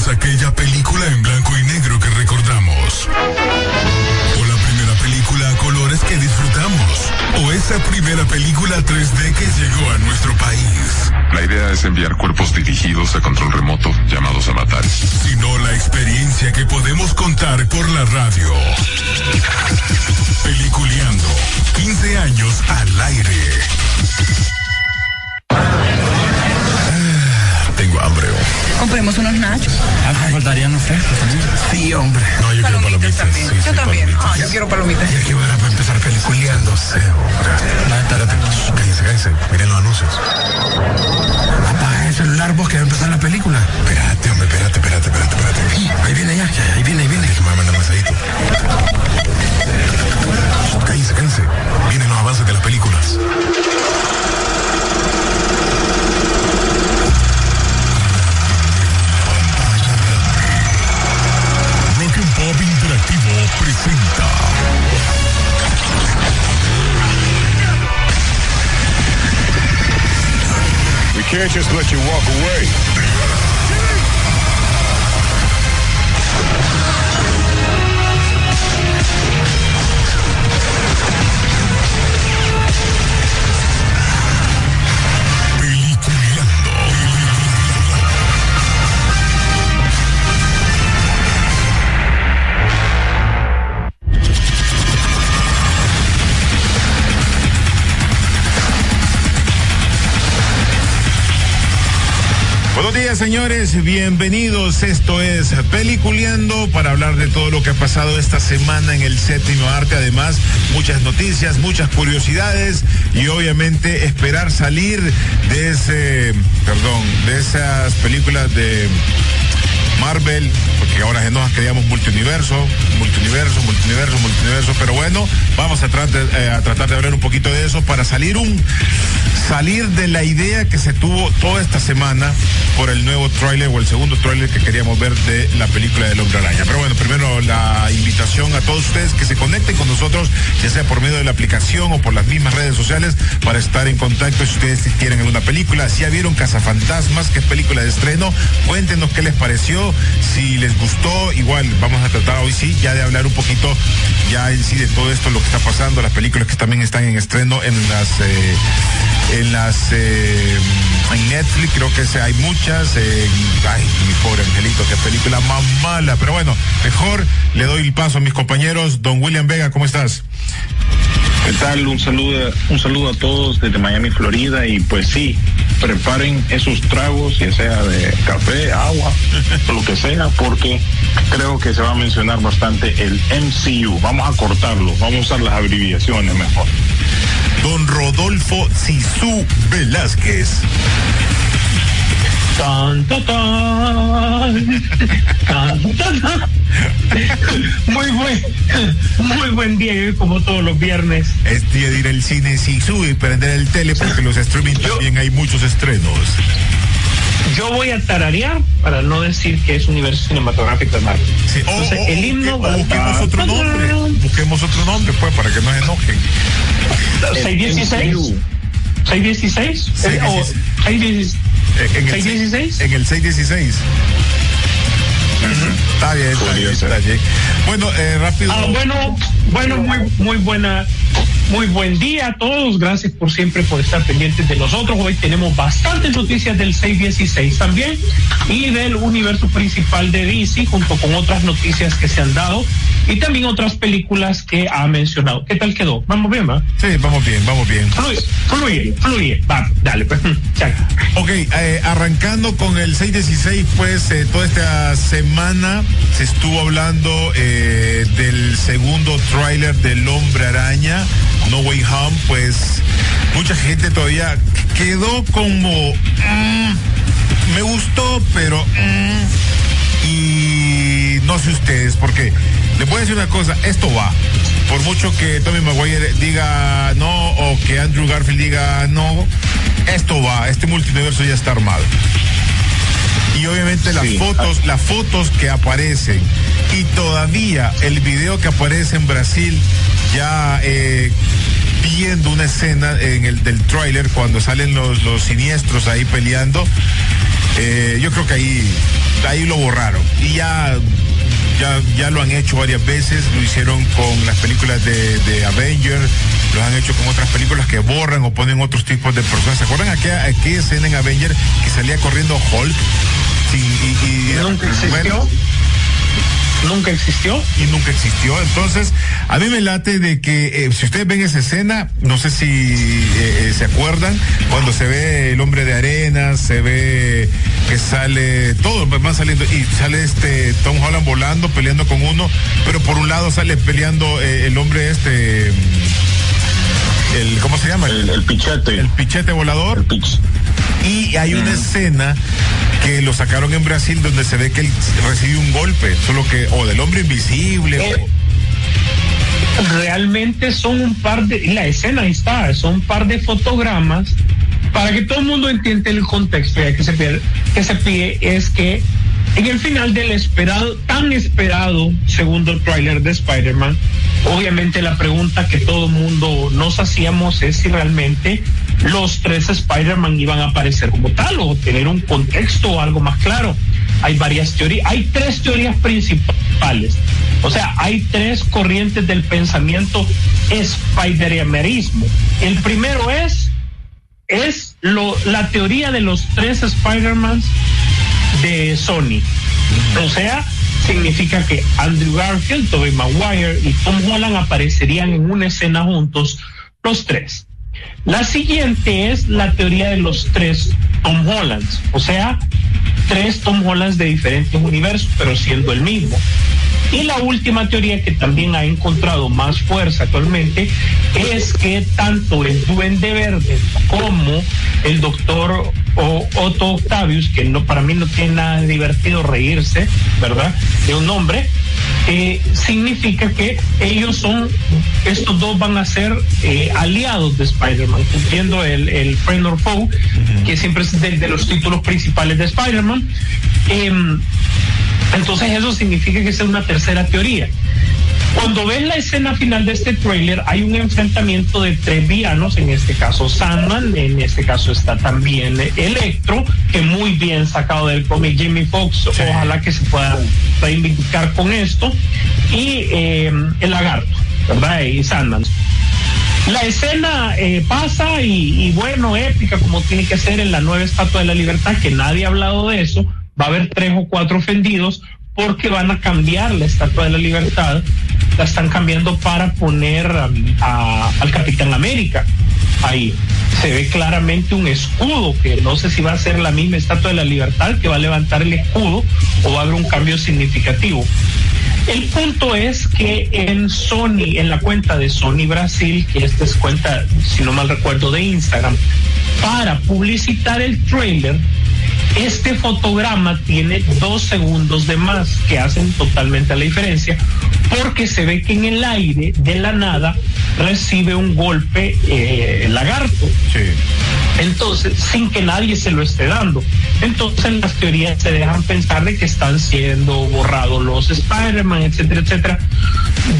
es aquella película en blanco y negro que recordamos? ¿O la primera película a colores que disfrutamos? ¿O esa primera película 3D que llegó a nuestro país? La idea es enviar cuerpos dirigidos a control remoto llamados avatares. Sino la experiencia que podemos contar por la radio. Peliculeando. 15 años al aire. Compremos unos nachos. Ah, faltarían los frescos también. Sí, hombre. No, yo quiero Palomitas también. Sí, yo sí, también. palomitas. Ah, yo quiero palomitas. Ya que hora para empezar hombre. Espérate. Cállense, cállense. Miren los anuncios. Apaga el celular vos que va a empezar la película. Espérate, hombre. Espérate, espérate, espérate, espérate. Ahí viene ya. ya, Ahí viene, ahí viene. Que me va a mandar un mensajito. Cállense, cállense. Vienen los avances de las películas. Presenta. We can't just let you walk away. Buenos días, señores. Bienvenidos. Esto es Peliculeando para hablar de todo lo que ha pasado esta semana en el séptimo arte. Además, muchas noticias, muchas curiosidades y obviamente esperar salir de ese, perdón, de esas películas de Marvel, porque ahora nos queríamos multiuniverso, multiuniverso, multiuniverso, multiuniverso, pero bueno, vamos a, tratar de, eh, a tratar de hablar un poquito de eso para salir un salir de la idea que se tuvo toda esta semana por el nuevo tráiler o el segundo tráiler que queríamos ver de la película del Hombre Araña. Pero bueno, primero la invitación a todos ustedes que se conecten con nosotros, ya sea por medio de la aplicación o por las mismas redes sociales, para estar en contacto si ustedes quieren alguna película. Si ya vieron Cazafantasmas, que es película de estreno, cuéntenos qué les pareció, si les gustó, igual vamos a tratar hoy sí ya de hablar un poquito ya en sí de todo esto, lo que está pasando, las películas que también están en estreno en las eh, en las eh, en Netflix, creo que hay muchas. eh, ay, mi pobre angelito, qué película más mala. Pero bueno, mejor le doy el paso a mis compañeros. Don William Vega, ¿cómo estás? ¿Qué tal? Un saludo, un saludo a todos desde Miami, Florida. Y pues sí, preparen esos tragos, ya sea de café, agua, lo que sea, porque creo que se va a mencionar bastante el MCU. Vamos a cortarlo, vamos a usar las abreviaciones mejor. Don Rodolfo Sisu Velázquez. Tan, ta, tan. Tan, ta, tan. Muy buen, muy buen día, y hoy como todos los viernes. Es día de ir al cine Sisu y prender el tele porque los streaming también hay muchos estrenos. Yo voy a tararear para no decir que es universo cinematográfico de Marvel. Sí, o- Entonces, o- el himno busquemos otro nombre. Busquemos otro nombre, pues, para que no se enojen. 616. 616. Seis Eh, o dieciséis. 616. Eh, En el, 616. En el 616. Está bien, está bien, está bien. Bueno, eh, rápido. Ah, bueno, bueno, muy, muy buena, muy buen día a todos. Gracias por siempre por estar pendientes de nosotros. Hoy tenemos bastantes noticias del 616 también y del universo principal de DC junto con otras noticias que se han dado y también otras películas que ha mencionado. ¿Qué tal quedó? Vamos bien, ¿va? Sí, vamos bien, vamos bien. Fluye, fluye, fluye. Va, dale, pues. Chaca. Ok, eh, arrancando con el 616, pues eh, toda esta semana se estuvo hablando eh, del segundo tráiler del Hombre Araña, No Way Home, pues mucha gente todavía quedó como... mm, me gustó, pero... mm, y no sé ustedes, porque les voy a decir una cosa, esto va. Por mucho que Tommy Maguire diga no o que Andrew Garfield diga no, esto va, este multiverso ya está armado. Y obviamente las Sí. fotos, las fotos que aparecen y todavía el video que aparece en Brasil ya eh, viendo una escena en el del tráiler cuando salen los, los siniestros ahí peleando. eh, yo creo que ahí ahí lo borraron. Y ya ya, ya lo han hecho varias veces, lo hicieron con las películas de, de Avengers, lo han hecho con otras películas que borran o ponen otros tipos de personas. ¿Se acuerdan aquella, aquella escena en Avengers que salía corriendo Hulk? Sí, y, y, ¿Nunca existió? bueno, Nunca existió. y nunca existió. Entonces, a mí me late de que eh, si ustedes ven esa escena, no sé si eh, eh, se acuerdan, cuando se ve el hombre de arena, se ve que sale, todo van saliendo, y sale este Tom Holland volando, peleando con uno, pero por un lado sale peleando eh, el hombre este, el, ¿cómo se llama? El, el pichete. el pichete volador. El pitch. Y hay una escena que lo sacaron en Brasil donde se ve que él recibe un golpe, solo que, o del hombre invisible, Eh, o- realmente son un par de, la escena ahí está, son un par de fotogramas. Para que todo el mundo entienda el contexto ya que se pide, que se pide es que en el final del esperado, tan esperado segundo tráiler de Spider-Man, obviamente la pregunta que todo el mundo nos hacíamos es si realmente los tres Spider-Man iban a aparecer como tal o tener un contexto o algo más claro. Hay varias teorías, hay tres teorías principales. O sea, hay tres corrientes del pensamiento Spider-Manismo. El primero es, es lo, la teoría de los tres Spider-Mans de Sony. O sea, significa que Andrew Garfield, Tobey Maguire y Tom Holland aparecerían en una escena juntos, los tres. La siguiente es la teoría de los tres Tom Hollands, o sea, tres Tom Hollands de diferentes universos, pero siendo el mismo. Y la última teoría que también ha encontrado más fuerza actualmente es que tanto el Duende Verde como el doctor Otto Octavius, que no para mí no tiene nada divertido reírse, ¿verdad? De un nombre, eh, significa que ellos son, estos dos van a ser eh, aliados de Spider-Man, cumpliendo el, el friend or foe, que siempre es de, de los títulos principales de Spider-Man. Em, entonces eso significa que es una tercera teoría. Cuando ves la escena final de este tráiler, hay un enfrentamiento de tres villanos, en este caso Sandman, en este caso está también Electro, que muy bien sacado del cómic Jimmy Fox, ojalá que se pueda reivindicar con esto, y eh, el lagarto, ¿verdad? Y Sandman. La escena eh, pasa y, y bueno, épica como tiene que ser en la nueva Estatua de la Libertad, que nadie ha hablado de eso, va a haber tres o cuatro ofendidos porque van a cambiar la Estatua de la Libertad, la están cambiando para poner al Capitán América ahí. Se ve claramente un escudo, que no sé si va a ser la misma Estatua de la Libertad que va a levantar el escudo o va a haber un cambio significativo. El punto es que en Sony, en la cuenta de Sony Brasil, que esta es cuenta, si no mal recuerdo, de Instagram, para publicitar el trailer, este fotograma tiene dos segundos de más que hacen totalmente la diferencia, porque se ve que en el aire, de la nada, recibe un golpe eh, el lagarto. Sí. Entonces, sin que nadie se lo esté dando. Entonces, las teorías se dejan pensar de que están siendo borrados los Spider-Man, etcétera, etcétera.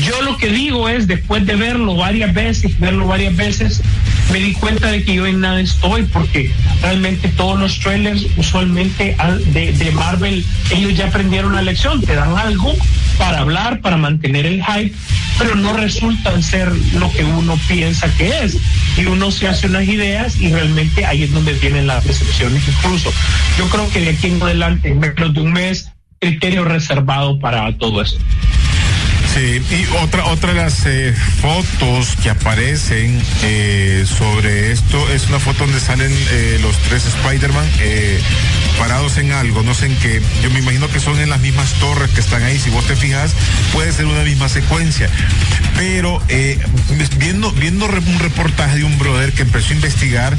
Yo lo que digo es, después de verlo varias veces, verlo varias veces, me di cuenta de que yo en nada estoy, porque realmente todos los trailers, usualmente al- de, Marvel, ellos ya aprendieron la lección, te dan algo para hablar, para mantener el hype, pero no resultan ser lo que uno piensa que es. Y uno se hace unas ideas y realmente ahí es donde vienen las decepciones. Incluso yo creo que de aquí en adelante, en menos de un mes, criterio reservado para todo esto. Sí, y otra, otra de las eh, fotos que aparecen eh, sobre esto es una foto donde salen eh, los tres Spider-Man eh, parados en algo, no sé en qué. Yo me imagino que son en las mismas torres que están ahí. Si vos te fijas, puede ser una misma secuencia. Pero eh, viendo, viendo un reportaje de un brother que empezó a investigar,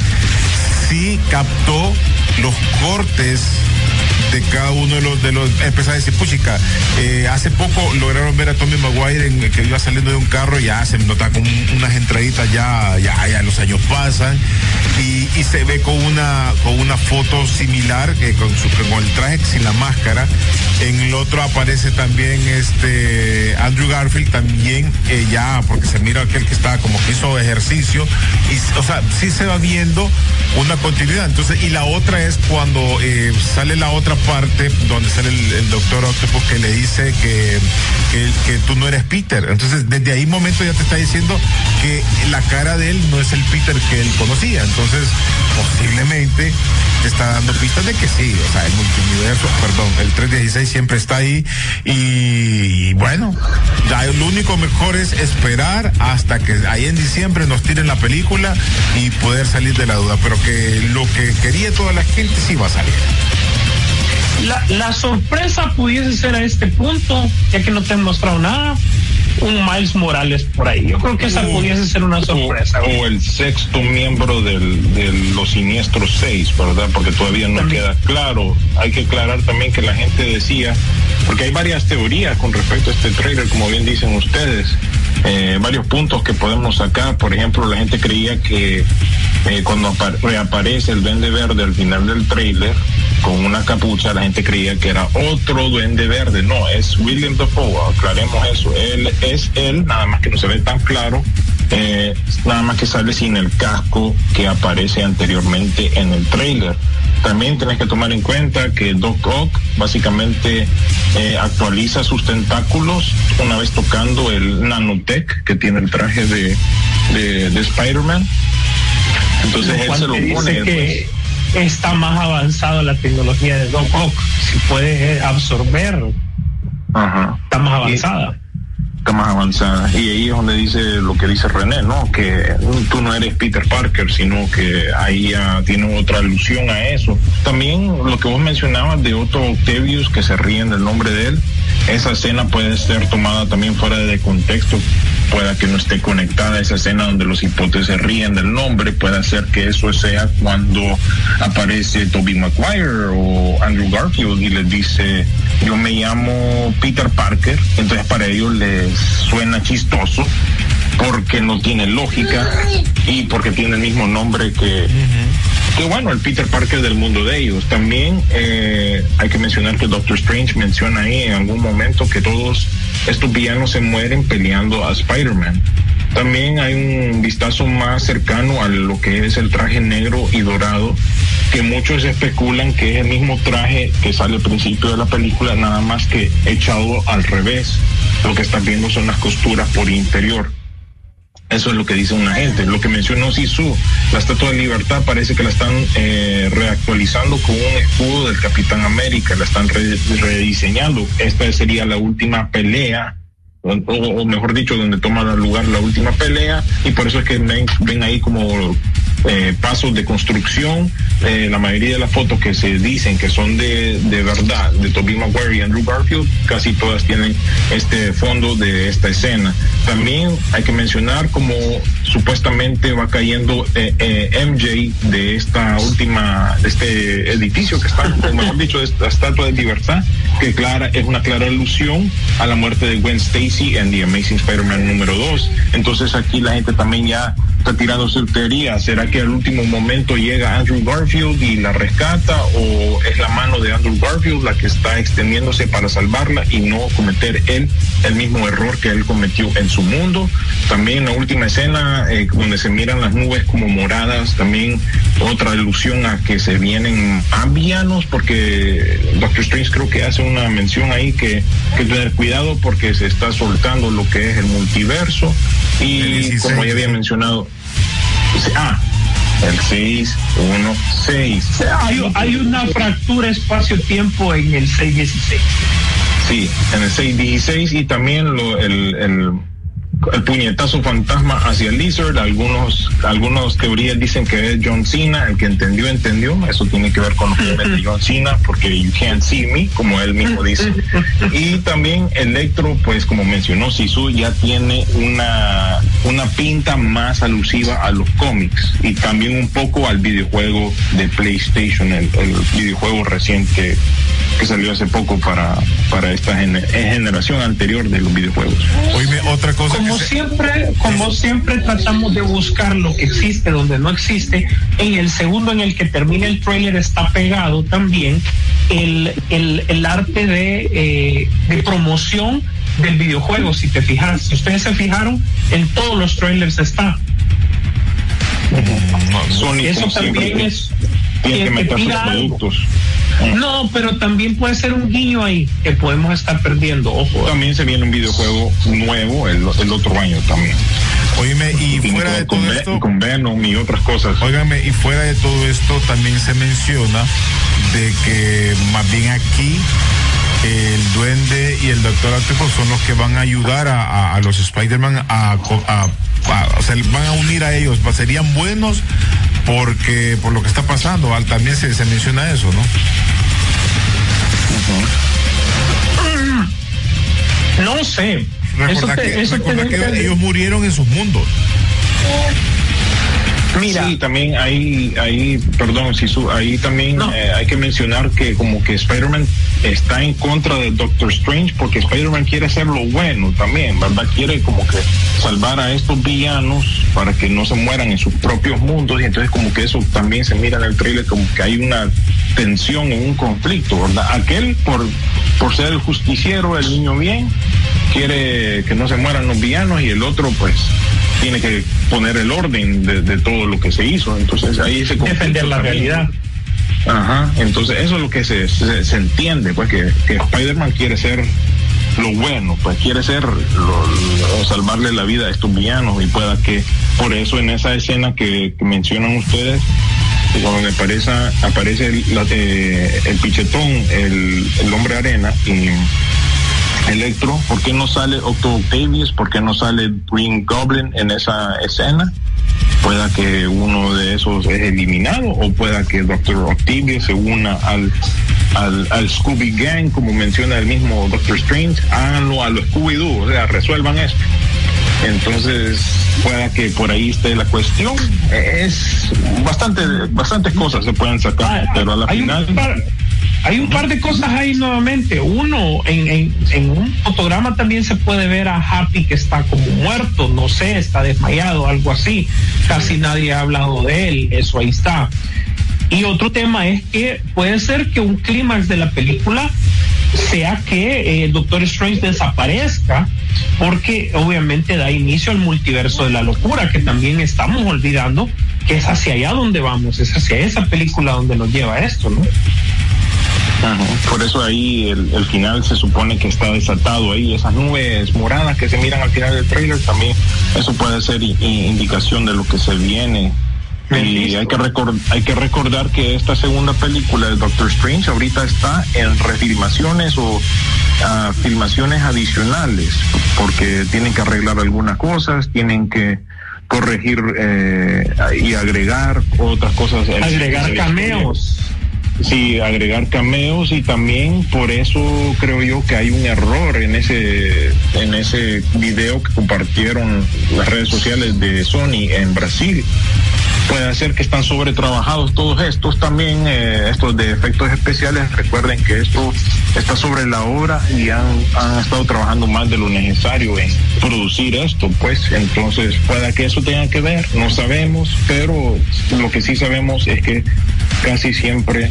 sí captó los cortes de cada uno de los de los empezar a decir puchica. Eh, hace poco lograron ver a Tommy Maguire en- que iba saliendo de un carro ya se nota con un- unas entraditas ya ya ya los años pasan. Y, se ve con una con una foto similar que con su con el traje sin la máscara. En el otro aparece también este Andrew Garfield también eh, ya porque se mira aquel que estaba como que hizo ejercicio. Y o sea sí se va viendo una continuidad entonces y la otra es cuando eh, sale la otra parte donde sale el, doctor Octopus que le dice que, que, tú no eres Peter. Entonces, desde ahí momento ya te está diciendo que la cara de él no es el Peter que él conocía. Entonces, posiblemente te está dando pistas de que sí, o sea, el multiverso, perdón, el 316 siempre está ahí y, bueno, ya lo único mejor es esperar hasta que ahí en diciembre nos tiren la película y poder salir de la duda, pero que lo que quería toda la gente sí va a salir. La, la sorpresa pudiese ser a este punto, ya que no te han mostrado nada, un Miles Morales por ahí. Yo creo que esa pudiese ser una sorpresa. O, el sexto miembro del, de los siniestros seis, ¿verdad? Porque todavía no queda claro. Hay que aclarar también que la gente decía, porque hay varias teorías con respecto a este trailer, como bien dicen ustedes. Eh, varios puntos que podemos sacar. Por ejemplo, la gente creía que eh, cuando reaparece el Duende Verde al final del trailer con una capucha, la gente creía que era otro Duende Verde. No, es William Dafoe, aclaremos eso. Él es él, nada más que no se ve tan claro. Eh, nada más que sale sin el casco que aparece anteriormente en el trailer. También tienes que tomar en cuenta que Doc Ock básicamente eh, actualiza sus tentáculos una vez tocando el nanotech que tiene el traje de, de, Spider-Man. Entonces él se lo pone. Que está más avanzado la tecnología de Doc Ock, si puede absorber. Está más avanzada más avanzada. Y ahí es donde dice lo que dice René, ¿no? Que tú no eres Peter Parker, sino que ahí ya tiene otra alusión a eso. También lo que vos mencionabas de Otto Octavius, que se ríen del nombre de él, esa escena puede ser tomada también fuera de contexto pueda que no esté conectada esa escena donde los hipotes se ríen del nombre, puede ser que eso sea cuando aparece Toby Maguire o Andrew Garfield y les dice yo me llamo Peter Parker, entonces para ellos les suena chistoso porque no tiene lógica y porque tiene el mismo nombre que, bueno, el Peter Parker del mundo de ellos. También eh, hay que mencionar que Doctor Strange menciona ahí en algún momento que todos estos villanos se mueren peleando a Spider-Man. También hay un vistazo más cercano a lo que es el traje negro y dorado, que muchos especulan que es el mismo traje que sale al principio de la película, nada más que echado al revés. Lo que están viendo son las costuras por interior. Eso es lo que dice una gente. Lo que mencionó Sisu, la Estatua de Libertad parece que la están eh, reactualizando con un escudo del Capitán América, la están rediseñando. Esta sería la última pelea o, mejor dicho, donde toma lugar la última pelea, y por eso es que ven ahí como eh, pasos de construcción. Eh, la mayoría de las fotos que se dicen que son de, de verdad, de Tobey Maguire y Andrew Garfield, casi todas tienen este fondo de esta escena. También hay que mencionar como supuestamente va cayendo eh, MJ de esta última, de este edificio que está, mejor dicho, esta estatua de libertad, que clara, es una clara alusión a la muerte de Gwen Stacy en The Amazing Spider-Man número 2. Entonces aquí la gente también ya está tirando su teoría. ¿Será que al último momento llega Andrew Garfield y la rescata o es la mano de Andrew Garfield la que está extendiéndose para salvarla y no cometer él el mismo error que él cometió en su mundo? También la última escena eh, donde se miran las nubes como moradas, también otra ilusión a que se vienen avianos porque Doctor Strange creo que hace una mención ahí que, que tener cuidado porque se está soltando lo que es el multiverso y como ya había mencionado Ah, el 616. Hay, hay una fractura espacio-tiempo en el 616. Sí, en el 616 y también lo, el, el el puñetazo fantasma hacia Lizard. Algunos, algunos teorías dicen que es John Cena, el que entendió, entendió. Eso tiene que ver con de John Cena, porque you can't see me, como él mismo dice. Y también Electro, pues como mencionó Sisu, ya tiene una, una pinta más alusiva a los cómics y también un poco al videojuego de PlayStation, el, el videojuego reciente que salió hace poco para, para esta generación anterior de los videojuegos. Oíme, otra cosa. Como siempre, como siempre tratamos de buscar lo que existe donde no existe. En el segundo en el que termina el trailer está pegado también el, el, arte de, eh, de promoción del videojuego. Si te fijas, si ustedes se fijaron, en todos los trailers está. Eso también es tiene que, meter sus productos. No, pero también puede ser un guiño ahí que podemos estar perdiendo. Ojo. También se viene un videojuego nuevo el, el otro año también. Oíme, y fuera de todo esto. Con Venom y otras cosas. Óigame, y fuera de todo esto también se menciona de que más bien aquí el duende y el doctor Octopus son los que van a ayudar a, a, los Spider-Man a, a, o sea, van a unir a ellos, serían buenos porque por lo que está pasando, también se, se menciona eso, ¿no? Uh -huh. No sé. Recuerda, eso te, que, eso recuerda que ellos murieron en sus mundos. Mira. Sí, también hay, hay perdón, si su, ahí también no. eh, hay que mencionar que como que Spider-Man está en contra de Doctor Strange porque Spider-Man quiere hacer lo bueno también, ¿verdad? Quiere como que salvar a estos villanos para que no se mueran en sus propios mundos y entonces como que eso también se mira en el trailer como que hay una tensión en un conflicto, ¿verdad? Aquel por, por ser el justiciero, el niño bien, quiere que no se mueran los villanos y el otro pues tiene que poner el orden de, de todo lo que se hizo. Entonces ahí se defender la también. realidad. Ajá, entonces eso es lo que se, se, se entiende, pues que, que Spider-Man quiere ser lo bueno, pues quiere ser lo, lo, salvarle la vida a estos villanos y pueda que por eso en esa escena que, que mencionan ustedes cuando me parece, aparece el, la, eh, el pichetón, el, el hombre arena y Electro, ¿por qué no sale Octo Octavius? ¿Por qué no sale Green Goblin en esa escena? Pueda que uno de esos es eliminado o pueda que Doctor Octavius se una al, al, al Scooby Gang, como menciona el mismo Doctor Strange, háganlo a los Scooby-Doo, o sea, resuelvan esto. Entonces, pueda que por ahí esté la cuestión. Es bastante, bastantes cosas se pueden sacar, ah, pero a la final. Un par, hay un par de cosas ahí nuevamente. Uno, en, un fotograma también se puede ver a Happy que está como muerto, no sé, está desmayado, algo así. Casi nadie ha hablado de él, eso ahí está. Y otro tema es que puede ser que un clímax de la película sea que eh, Doctor Strange desaparezca, porque obviamente da inicio al multiverso de la locura, que también estamos olvidando que es hacia allá donde vamos, es hacia esa película donde nos lleva esto, ¿no? Ajá. Por eso ahí el, el, final se supone que está desatado ahí, esas nubes moradas que se miran al final del trailer también, eso puede ser indicación de lo que se viene. Y hay que, record, hay que recordar que esta segunda película de Doctor Strange ahorita está en refilmaciones o uh, filmaciones adicionales, porque tienen que arreglar algunas cosas, tienen que corregir eh, y agregar otras cosas. Agregar cameos sí, agregar cameos y también por eso creo yo que hay un error en ese en ese video que compartieron las redes sociales de Sony en Brasil puede ser que están sobretrabajados todos estos también, eh, estos de efectos especiales. Recuerden que esto está sobre la obra y han, han, estado trabajando más de lo necesario en producir esto, pues entonces pueda que eso tenga que ver, no sabemos, pero lo que sí sabemos es que casi siempre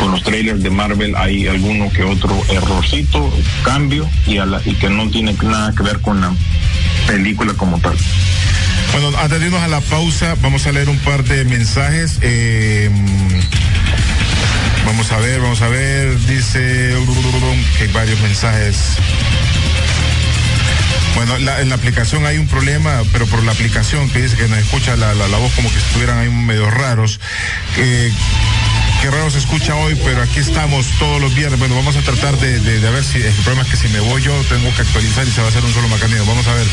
con los trailers de Marvel hay alguno que otro errorcito, cambio y, a y que no tiene nada que ver con la película como tal. Bueno, antes de a la pausa, vamos a leer un par de mensajes. Eh, vamos a ver, vamos a ver. Dice que hay varios mensajes. Bueno, en la aplicación hay un problema, pero por la aplicación que dice que nos escucha la voz como que estuvieran ahí medio raros. Eh, qué raro se escucha hoy, pero aquí estamos todos los viernes. Bueno, vamos a tratar de, de, de ver si el problema es que si me voy yo tengo que actualizar y se va a hacer un solo mecanismo. Vamos a ver.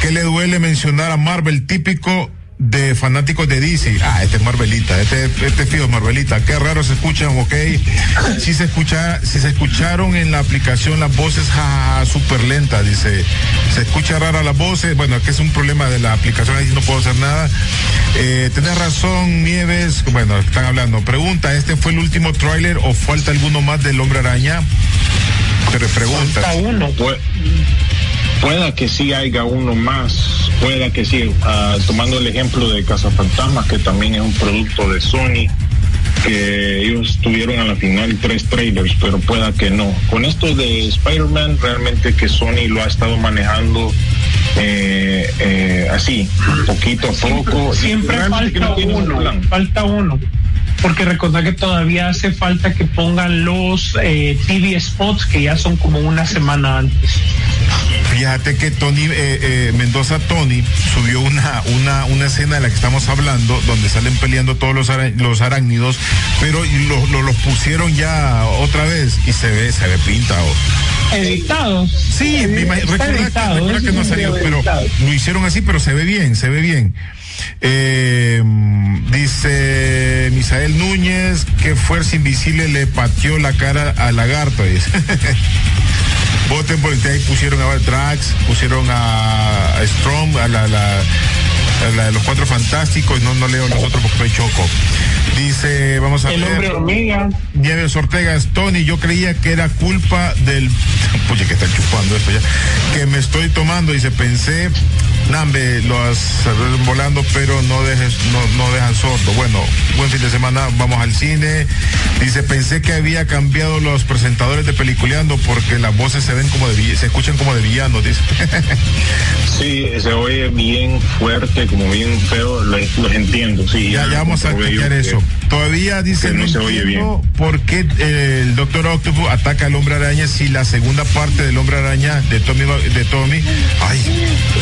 ¿Qué le duele mencionar a Marvel típico de fanáticos de DC? Ah, este es Marvelita, este, este fijo es Marvelita. Qué raro se escuchan, ok. Si se escucha, si se escucharon en la aplicación las voces, ja, súper lenta, dice. Se escucha rara las voces. Bueno, aquí es un problema de la aplicación, ahí no puedo hacer nada. Eh, tenés razón, Nieves. Bueno, están hablando. Pregunta, ¿este fue el último tráiler o falta alguno más del Hombre Araña? Pero pregunta. Falta uno. Pues pueda que sí haya uno más, pueda que sí, uh, tomando el ejemplo de Cazafantasmas, que también es un producto de Sony, que ellos tuvieron a la final tres trailers, pero pueda que no. Con esto de Spider-Man, realmente que Sony lo ha estado manejando eh, eh, así, poquito a poco. Siempre, siempre falta no uno, falta uno. porque recordad que todavía hace falta que pongan los eh, TV spots que ya son como una semana antes. Fíjate que Tony eh, eh, Mendoza Tony subió una, una, una escena de la que estamos hablando, donde salen peleando todos los, ara- los arácnidos, pero los lo, los pusieron ya otra vez y se ve, se ve pintado. Editado. Sí, me imag- Está recuerda, que, que no salió, pero editado. lo hicieron así, pero se ve bien, se ve bien. Eh, dice Misael Núñez que Fuerza Invisible le pateó la cara al lagarto, dice. Voten por el ahí pusieron a Drax, pusieron a, a Strong, a la, la de los cuatro fantásticos, no, no leo los otros porque soy choco. Dice, vamos a El ver. hombre hormiga. Nieves Ortegas, Tony, yo creía que era culpa del. Oye, que están chupando esto ya. Que me estoy tomando, dice, pensé, Nambe, lo has volando, pero no dejes, no, no dejan sordo. Bueno, buen fin de semana, vamos al cine. Dice, pensé que había cambiado los presentadores de peliculeando porque las voces se ven como de se escuchan como de villanos, dice. Sí, se oye bien fuerte, como bien feo, lo- los entiendo, sí. Ya, ya vamos a que- eso. Todavía dice no se oye entiendo por qué eh, el Doctor Octopus ataca al Hombre Araña si la segunda parte del Hombre Araña de Tommy de Tommy, ay,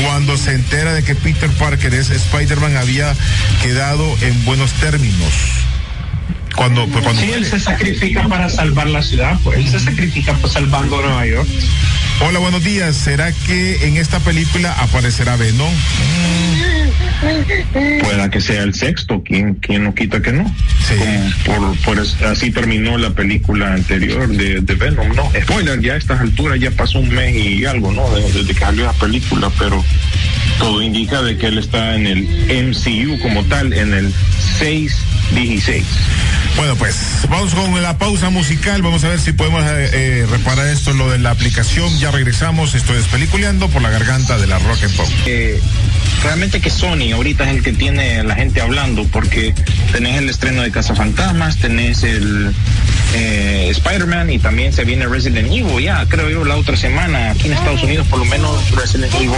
cuando se entera de que Peter Parker es Spider-Man había quedado en buenos términos. Cuando, pues, cuando Sí, él se sacrifica para salvar la ciudad, pues él se sacrifica por salvando Nueva York. Hola, buenos días. ¿Será que en esta película aparecerá Venom? Pueda que sea el sexto, ¿quién, quién no quita que no? Sí. Como por, así terminó la película anterior de, de Venom, ¿no? Spoiler, ya a estas alturas ya pasó un mes y algo, ¿no? De- desde que salió la película, pero todo indica de que él está en el MCU como tal, en el 616. Bueno, pues vamos con la pausa musical. Vamos a ver si podemos eh, eh, reparar esto, lo de la aplicación. Ya regresamos. Esto es Peliculeando por la garganta de la Rock and Pop. Eh, realmente que Sony ahorita es el que tiene la gente hablando porque tenés el estreno de Cazafantasmas, tenés el eh, Spider-Man y también se viene Resident Evil ya, creo yo, la otra semana aquí en Estados Unidos por lo menos Resident Evil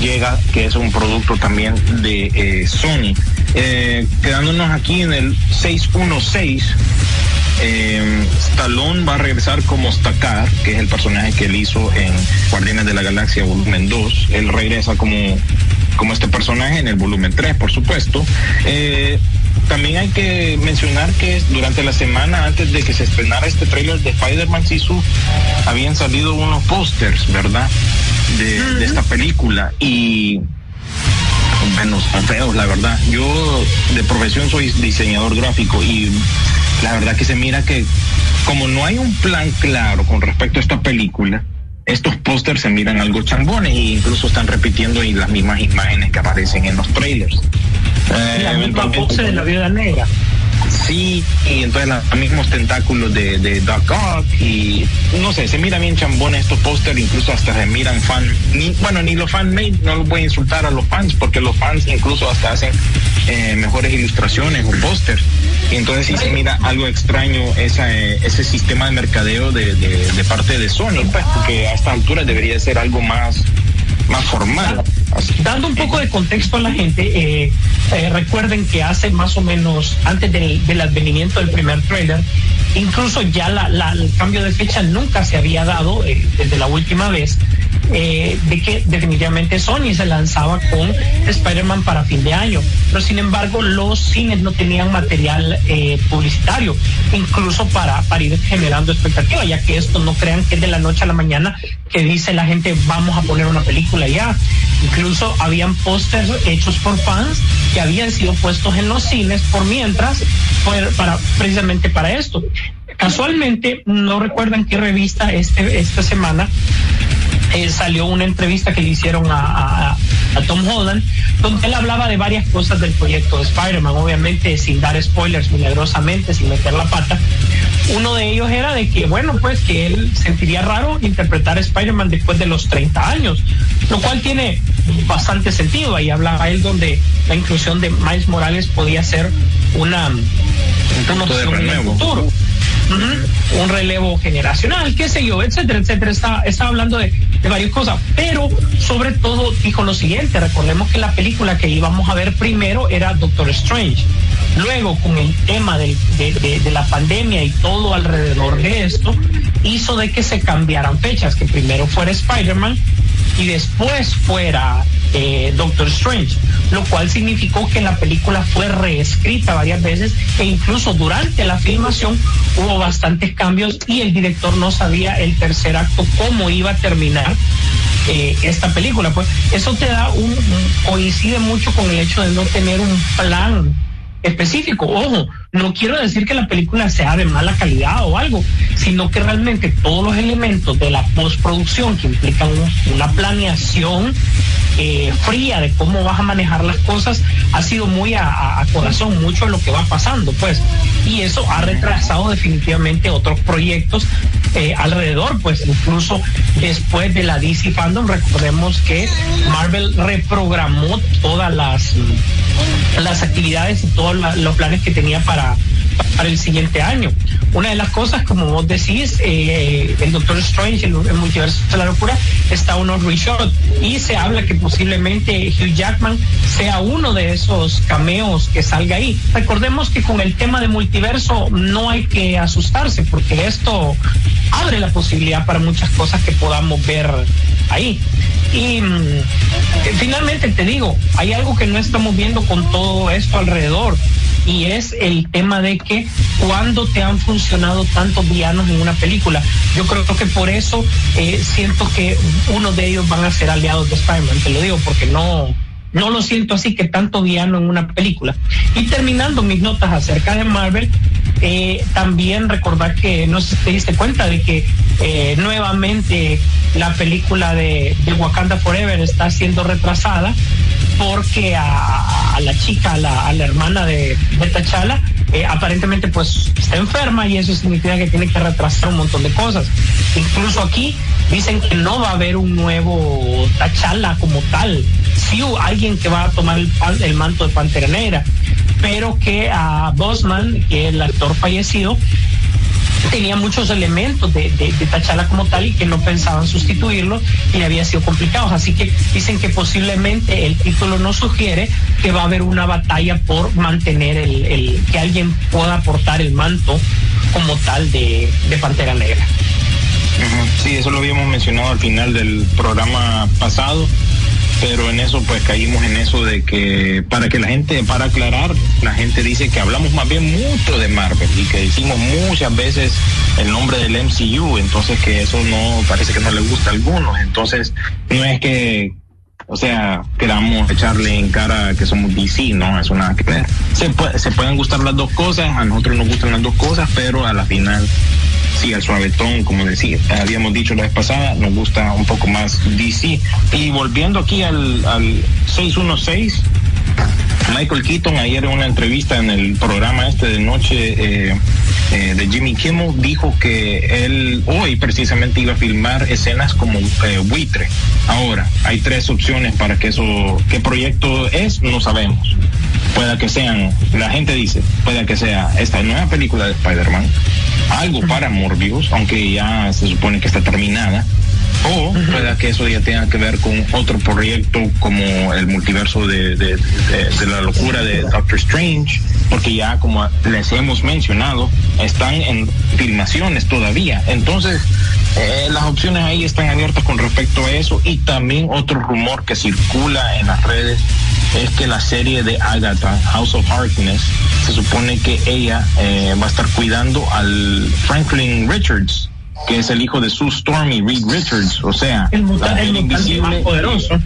llega, que es un producto también de eh, Sony. Eh, quedándonos aquí en el 616. Eh, Stallone va a regresar como Stakar, que es el personaje que él hizo en Guardianes de la Galaxia volumen 2. Él regresa como, como este personaje en el volumen 3, por supuesto. Eh, también hay que mencionar que durante la semana antes de que se estrenara este trailer de Spider-Man Sisu, habían salido unos pósters, ¿verdad? De, de esta película y bueno, feos, la verdad. Yo profesión soy diseñador gráfico y la verdad que se mira que como no hay un plan claro con respecto a esta película, estos pósters se miran algo chambones e incluso están repitiendo y las mismas imágenes que aparecen en los trailers. Eh, La misma eventualmente- pose de la viuda negra. Sí, y entonces los mismos tentáculos de, de Doc y no sé, se mira bien chambón estos pósters, incluso hasta se miran fan, ni, bueno, ni los fan made, no los voy a insultar a los fans, porque los fans incluso hasta hacen eh, mejores ilustraciones o pósters. Y entonces sí se mira algo extraño esa, eh, ese sistema de mercadeo de, de, de parte de Sony, pues, porque a esta altura debería ser algo más, más formal. Así- Dando un poco de contexto a la gente, eh, eh, recuerden que hace más o menos, antes del, del advenimiento del primer trailer, incluso ya la- la- el cambio de fecha nunca se había dado eh, desde la última vez, eh, de que definitivamente Sony se lanzaba con Spider-Man para fin de año. Pero sin embargo, los cines no tenían material eh, publicitario, incluso para, para ir generando expectativa, ya que esto no crean que es de la noche a la mañana que dice la gente vamos a poner una película ya. Incluso habían pósters hechos por fans que habían sido puestos en los cines por mientras, por- para, precisamente para esto. Casualmente, no recuerdan qué revista este, esta semana eh, salió una entrevista que le hicieron a, a- a Tom Holland, donde él hablaba de varias cosas del proyecto de Spider-Man, obviamente sin dar spoilers milagrosamente, sin meter la pata. Uno de ellos era de que, bueno, pues que él sentiría raro interpretar a Spider-Man después de los 30 años, lo cual tiene bastante sentido. Ahí hablaba él donde la inclusión de Miles Morales podía ser una, de opción en el renuevo. futuro. Un relevo generacional, qué sé yo, etcétera, etcétera. Está, está hablando de, varias cosas, pero sobre todo dijo lo siguiente, recordemos que la película que íbamos a ver primero era Doctor Strange. Luego, con el tema de, de, la pandemia y todo alrededor de esto, hizo de que se cambiaran fechas, que primero fuera Spider-Man y después fuera eh, Doctor Strange, lo cual significó que la película fue reescrita varias veces e incluso durante la filmación hubo bastantes cambios y el director no sabía el tercer acto cómo iba a terminar eh, esta película. Pues eso te da un, coincide mucho con el hecho de no tener un plan específico. Ojo, no quiero decir que la película sea de mala calidad o algo, sino que realmente todos los elementos de la postproducción que implican una planeación eh, fría de cómo vas a manejar las cosas ha sido muy a, corazón, mucho de lo que va pasando, pues. Y eso ha retrasado definitivamente otros proyectos eh, alrededor, pues incluso después de la DC Fandom, recordemos que Marvel reprogramó todas las, las actividades y todos los planes que tenía para para el siguiente año. Una de las cosas, como vos decís, eh, el Doctor Strange, el, multiverso de la locura, está uno reshot y se habla que posiblemente Hugh Jackman sea uno de esos cameos que salga ahí. Recordemos que con el tema de multiverso no hay que asustarse porque esto abre la posibilidad para muchas cosas que podamos ver ahí. Y mm, finalmente te digo, hay algo que no estamos viendo con todo esto alrededor y es el tema de que cuando te han funcionado tantos villanos en una película. Yo creo que por eso eh, siento que uno de ellos van a ser aliados de Spider-Man, te lo digo porque no, no lo siento así que tanto villano en una película. Y terminando mis notas acerca de Marvel, eh, también recordar que no sé te diste cuenta de que eh, nuevamente la película de, de, Wakanda Forever está siendo retrasada porque a, la chica, a la, hermana de, de T'Challa, eh, aparentemente pues está enferma y eso significa que tiene que retrasar un montón de cosas. Incluso aquí dicen que no va a haber un nuevo T'Challa como tal. Sí, alguien que va a tomar el, el manto de Pantera Negra, pero que a Bosman, que es el actor fallecido, tenía muchos elementos de, Tachala como tal y que no pensaban sustituirlo y había sido complicado. Así que dicen que posiblemente el título no sugiere que va a haber una batalla por mantener el, que alguien pueda aportar el manto como tal de Pantera Negra. Sí, eso lo habíamos mencionado al final del programa pasado pero en eso pues caímos en eso de que para que la gente, para aclarar, la gente dice que hablamos más bien mucho de Marvel y que decimos muchas veces el nombre del MCU, entonces que eso no parece que no le gusta a algunos, entonces no es que o sea, queramos echarle en cara que somos DC, no, eso nada que ver. Se, se pueden gustar las dos cosas, a nosotros nos gustan las dos cosas, pero a la final sí, al suavetón, como decía, habíamos dicho la vez pasada, nos gusta un poco más DC. Y volviendo aquí al, al 616, Michael Keaton ayer en una entrevista en el programa este de noche eh, eh, de Jimmy Kimmel dijo que él hoy precisamente iba a filmar escenas como eh, buitre. Ahora, hay tres opciones para que eso, qué proyecto es, no sabemos. Pueda que sean, la gente dice, pueda que sea esta nueva película de Spider-Man, algo para Morbius, aunque ya se supone que está terminada, o pueda que eso ya tenga que ver con otro proyecto como el multiverso de, de, la locura de Doctor Strange, porque ya como les hemos mencionado, están en filmaciones todavía. Entonces, eh, las opciones ahí están abiertas con respecto a eso y también otro rumor que circula en las redes es que la serie de Agatha, House of Harkness, se supone que ella eh, va a estar cuidando al Franklin Richards, que es el hijo de Sue Storm y Reed Richards, o sea, el, el invisible poderoso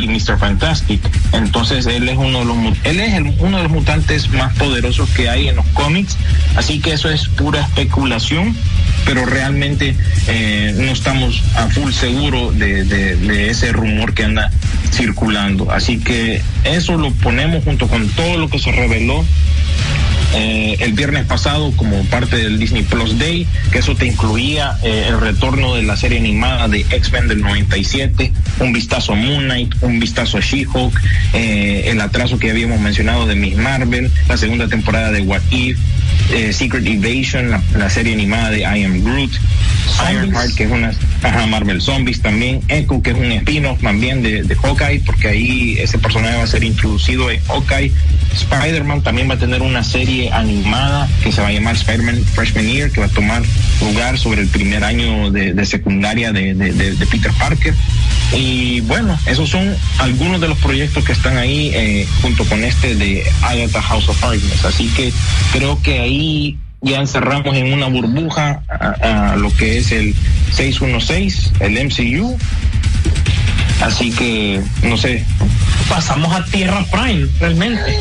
y, Mr. Fantastic. Entonces él es uno de los él es uno de los mutantes más poderosos que hay en los cómics, así que eso es pura especulación, pero realmente eh, no estamos a full seguro de, de ese rumor que anda circulando. Así que eso lo ponemos junto con todo lo que se reveló eh, el viernes pasado como parte del Disney Plus Day, que eso te incluía eh, el retorno de la serie animada de X-Men del 97, un vistazo a Moon Knight, un vistazo a She-Hulk, eh, el atraso que habíamos mencionado de Miss Marvel, la segunda temporada de What If, Secret Invasion, la, serie animada de I Am Groot, Ironheart, que es una Ajá, Marvel Zombies también, Echo, que es un spin-off también de, de Hawkeye, porque ahí ese personaje va a ser introducido en Hawkeye. Spider-Man también va a tener una serie animada que se va a llamar Spider-Man Freshman Year, que va a tomar lugar sobre el primer año de, de secundaria de, de, Peter Parker. Y bueno, esos son algunos de los proyectos que están ahí eh, junto con este de Agatha House of Darkness. Así que creo que ahí ya encerramos en una burbuja a, a, lo que es el 616, el MCU. Así que, no sé. Pasamos a Tierra Prime, realmente.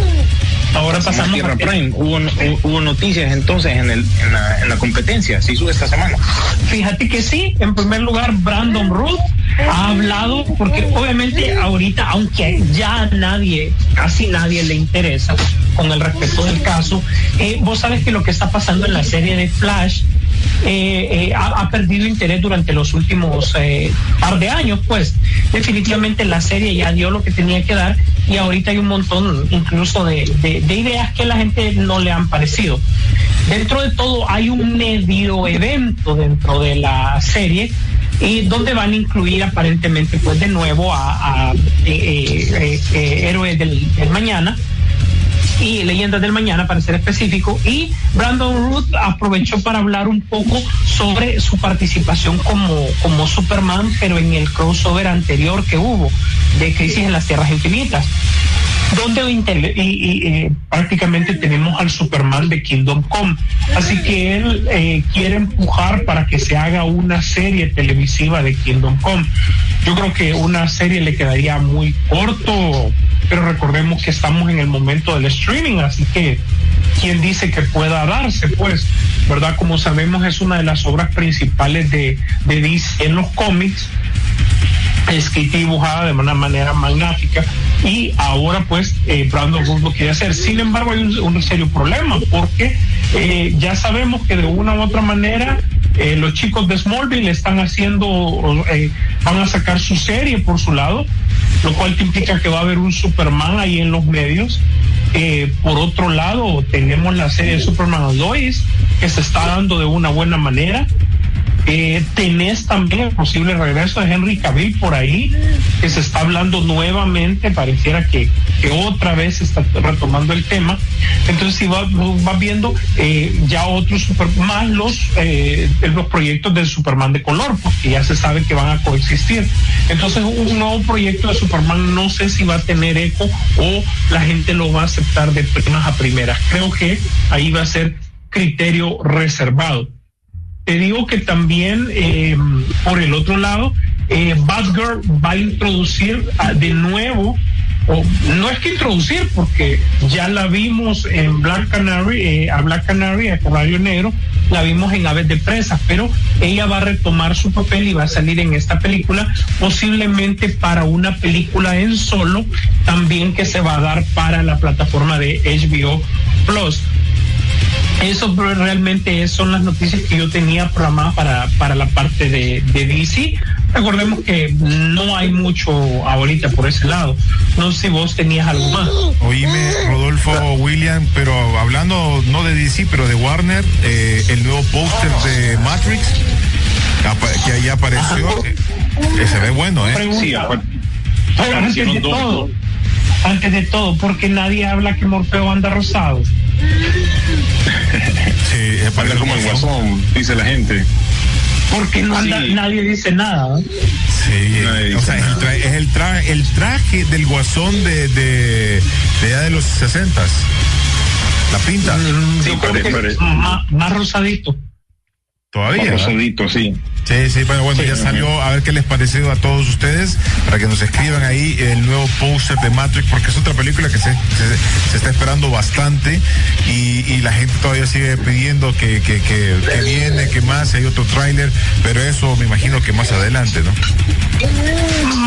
Ahora pasamos a Prime. Hubo, hubo noticias entonces en, el, en, la, en la competencia, ¿se hizo esta semana? Fíjate que sí. En primer lugar, Brandon Ruth ha hablado, porque obviamente ahorita, aunque ya nadie, casi nadie le interesa con el respecto del caso, eh, vos sabes que lo que está pasando en la serie de Flash eh, eh, ha, perdido interés durante los últimos eh, par de años, pues definitivamente la serie ya dio lo que tenía que dar y ahorita hay un montón incluso de, de, de ideas que a la gente no le han parecido. Dentro de todo hay un medio evento dentro de la serie y donde van a incluir aparentemente pues de nuevo a, héroes del mañana y Leyendas del Mañana, para ser específico, y Brandon Root aprovechó para hablar un poco sobre su participación como, como Superman, pero en el crossover anterior que hubo de Crisis en las Tierras Infinitas donde y, y, eh, prácticamente tenemos al Superman de Kingdom Come. Así que él eh, quiere empujar para que se haga una serie televisiva de Kingdom Come. Yo creo que una serie le quedaría muy corto, pero recordemos que estamos en el momento del streaming, así que quien dice que pueda darse, pues, ¿verdad? Como sabemos es una de las obras principales de, de DC en los cómics escrita y dibujada de una manera magnífica y ahora pues eh, Brandon lo quiere hacer. Sin embargo hay un, serio problema porque eh, ya sabemos que de una u otra manera eh, los chicos de Smallville están haciendo, eh, van a sacar su serie por su lado, lo cual implica que va a haber un Superman ahí en los medios. Eh, por otro lado, tenemos la serie de Superman Lois, que se está dando de una buena manera. Eh, tenés también el posible regreso de Henry Cavill por ahí, que se está hablando nuevamente, pareciera que, que otra vez se está retomando el tema. Entonces, si vas va viendo eh, ya otros super, más los, eh, los proyectos del Superman de color, porque ya se sabe que van a coexistir. Entonces, un nuevo proyecto de Superman no sé si va a tener eco o la gente lo va a aceptar de primas a primeras. Creo que ahí va a ser criterio reservado te digo que también eh, por el otro lado, eh, va a introducir uh, de nuevo, o no es que introducir, porque ya la vimos en Black Canary, eh, a Black Canary, a Caballo Negro, la vimos en Aves de Presa, pero ella va a retomar su papel y va a salir en esta película, posiblemente para una película en solo, también que se va a dar para la plataforma de HBO Plus. Eso realmente son las noticias que yo tenía programadas para, para la parte de, de DC. Recordemos que no hay mucho ahorita por ese lado. No sé si vos tenías algo más. Oíme, Rodolfo William, pero hablando no de DC, pero de Warner, eh, el nuevo póster de Matrix que ahí apareció, eh, se ve bueno, ¿eh? Sí, pero antes de todo, antes de todo, porque nadie habla que Morfeo anda rosado. Anda como el guasón, dice la gente. Porque no anda, Sí. nadie dice nada. Sí, Nadie o dice sea, es el, traje, es el, traje, el traje del guasón de, de, de ya de los sesentas. La pinta, Sí, más, más rosadito. Todavía. sí. Sí, sí, bueno, bueno, Sí, ya salió, a ver qué les pareció a todos ustedes, para que nos escriban ahí el nuevo póster de Matrix, porque es otra película que se, se, se está esperando bastante y, y la gente todavía sigue pidiendo que, que, que, que viene, que más, hay otro tráiler, pero eso me imagino que más adelante, ¿no?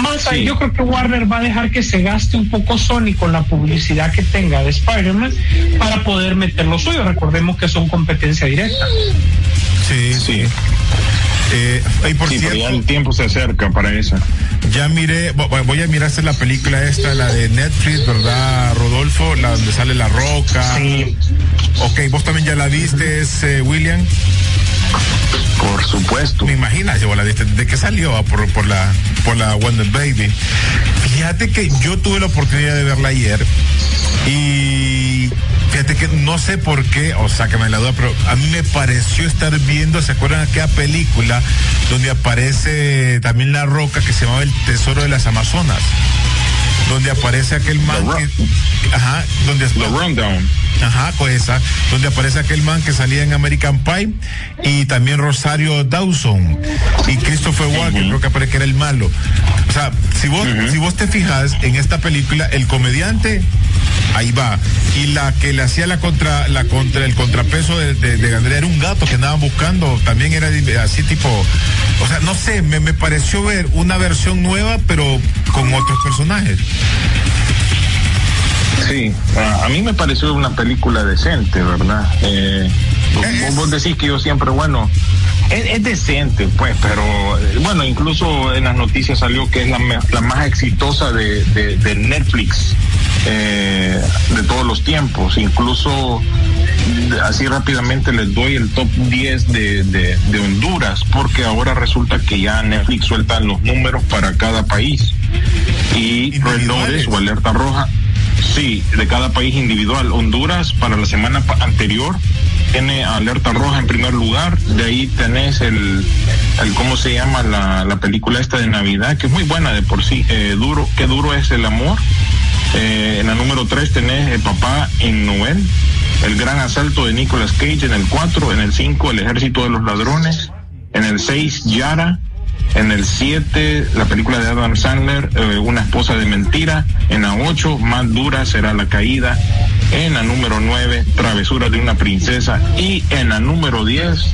Más ahí, yo creo que Warner va a dejar que se gaste un poco Sony con la publicidad que tenga de Spider-Man para poder meter lo suyo. Recordemos que son competencia directa. Sí, Sí. Eh, y por Sí, pero ya cierto, el tiempo se acerca para eso. ya miré, vo- vo- voy a mirarse la película esta, la de Netflix, ¿verdad, Rodolfo? La donde sale La Roca. Sí, Ok, vos también ya la viste, eh, William. Por supuesto. Me imaginas, yo la viste desde que salió ah, por, por la por la Wonder Baby. Fíjate que yo tuve la oportunidad de verla ayer y fíjate que no sé por qué, o sea que me la duda, pero a mí me pareció estar viendo, ¿se acuerdan aquella película donde aparece también la roca que se llamaba El Tesoro de las Amazonas? Donde aparece aquel man que, ajá, donde The Rundown. Ajá, pues esa, donde aparece aquel man que salía en American Pie y también Rosario Dawson y Christopher Walken, creo que aparece que era el malo. O sea, si vos, si vos te fijas en esta película, el comediante ahí va y la que le hacía la contra la contra el contrapeso de, de, de Andrea era un gato que andaban buscando, también era así tipo, o sea, no sé, me, me pareció ver una versión nueva pero con otros personajes. Sí, a, mí me pareció una película decente, ¿verdad? Eh, vos- vos decís que yo siempre, bueno, es, es decente, pues, pero eh, bueno, incluso en las noticias salió que es la, más exitosa de, de- de Netflix eh, de todos los tiempos. Incluso así rápidamente les doy el top 10 de, de- de Honduras, porque ahora resulta que ya Netflix suelta los números para cada país. Y Red Individuales. Notice o Alerta Roja Sí, de cada país individual. Honduras para la semana anterior tiene alerta roja en primer lugar. De ahí tenés el, el cómo se llama la, la película esta de Navidad, que es muy buena de por sí. Eh, duro, qué duro es el amor. Eh, en la número 3 tenés el papá en Noel. El gran asalto de Nicolas Cage en el 4. En el 5 el ejército de los ladrones. En el 6 Yara. En el 7, la película de Adam Sandler, eh, Una esposa de mentira. En la 8, Más dura será la caída. En la número 9, Travesura de una princesa. Y en la número 10,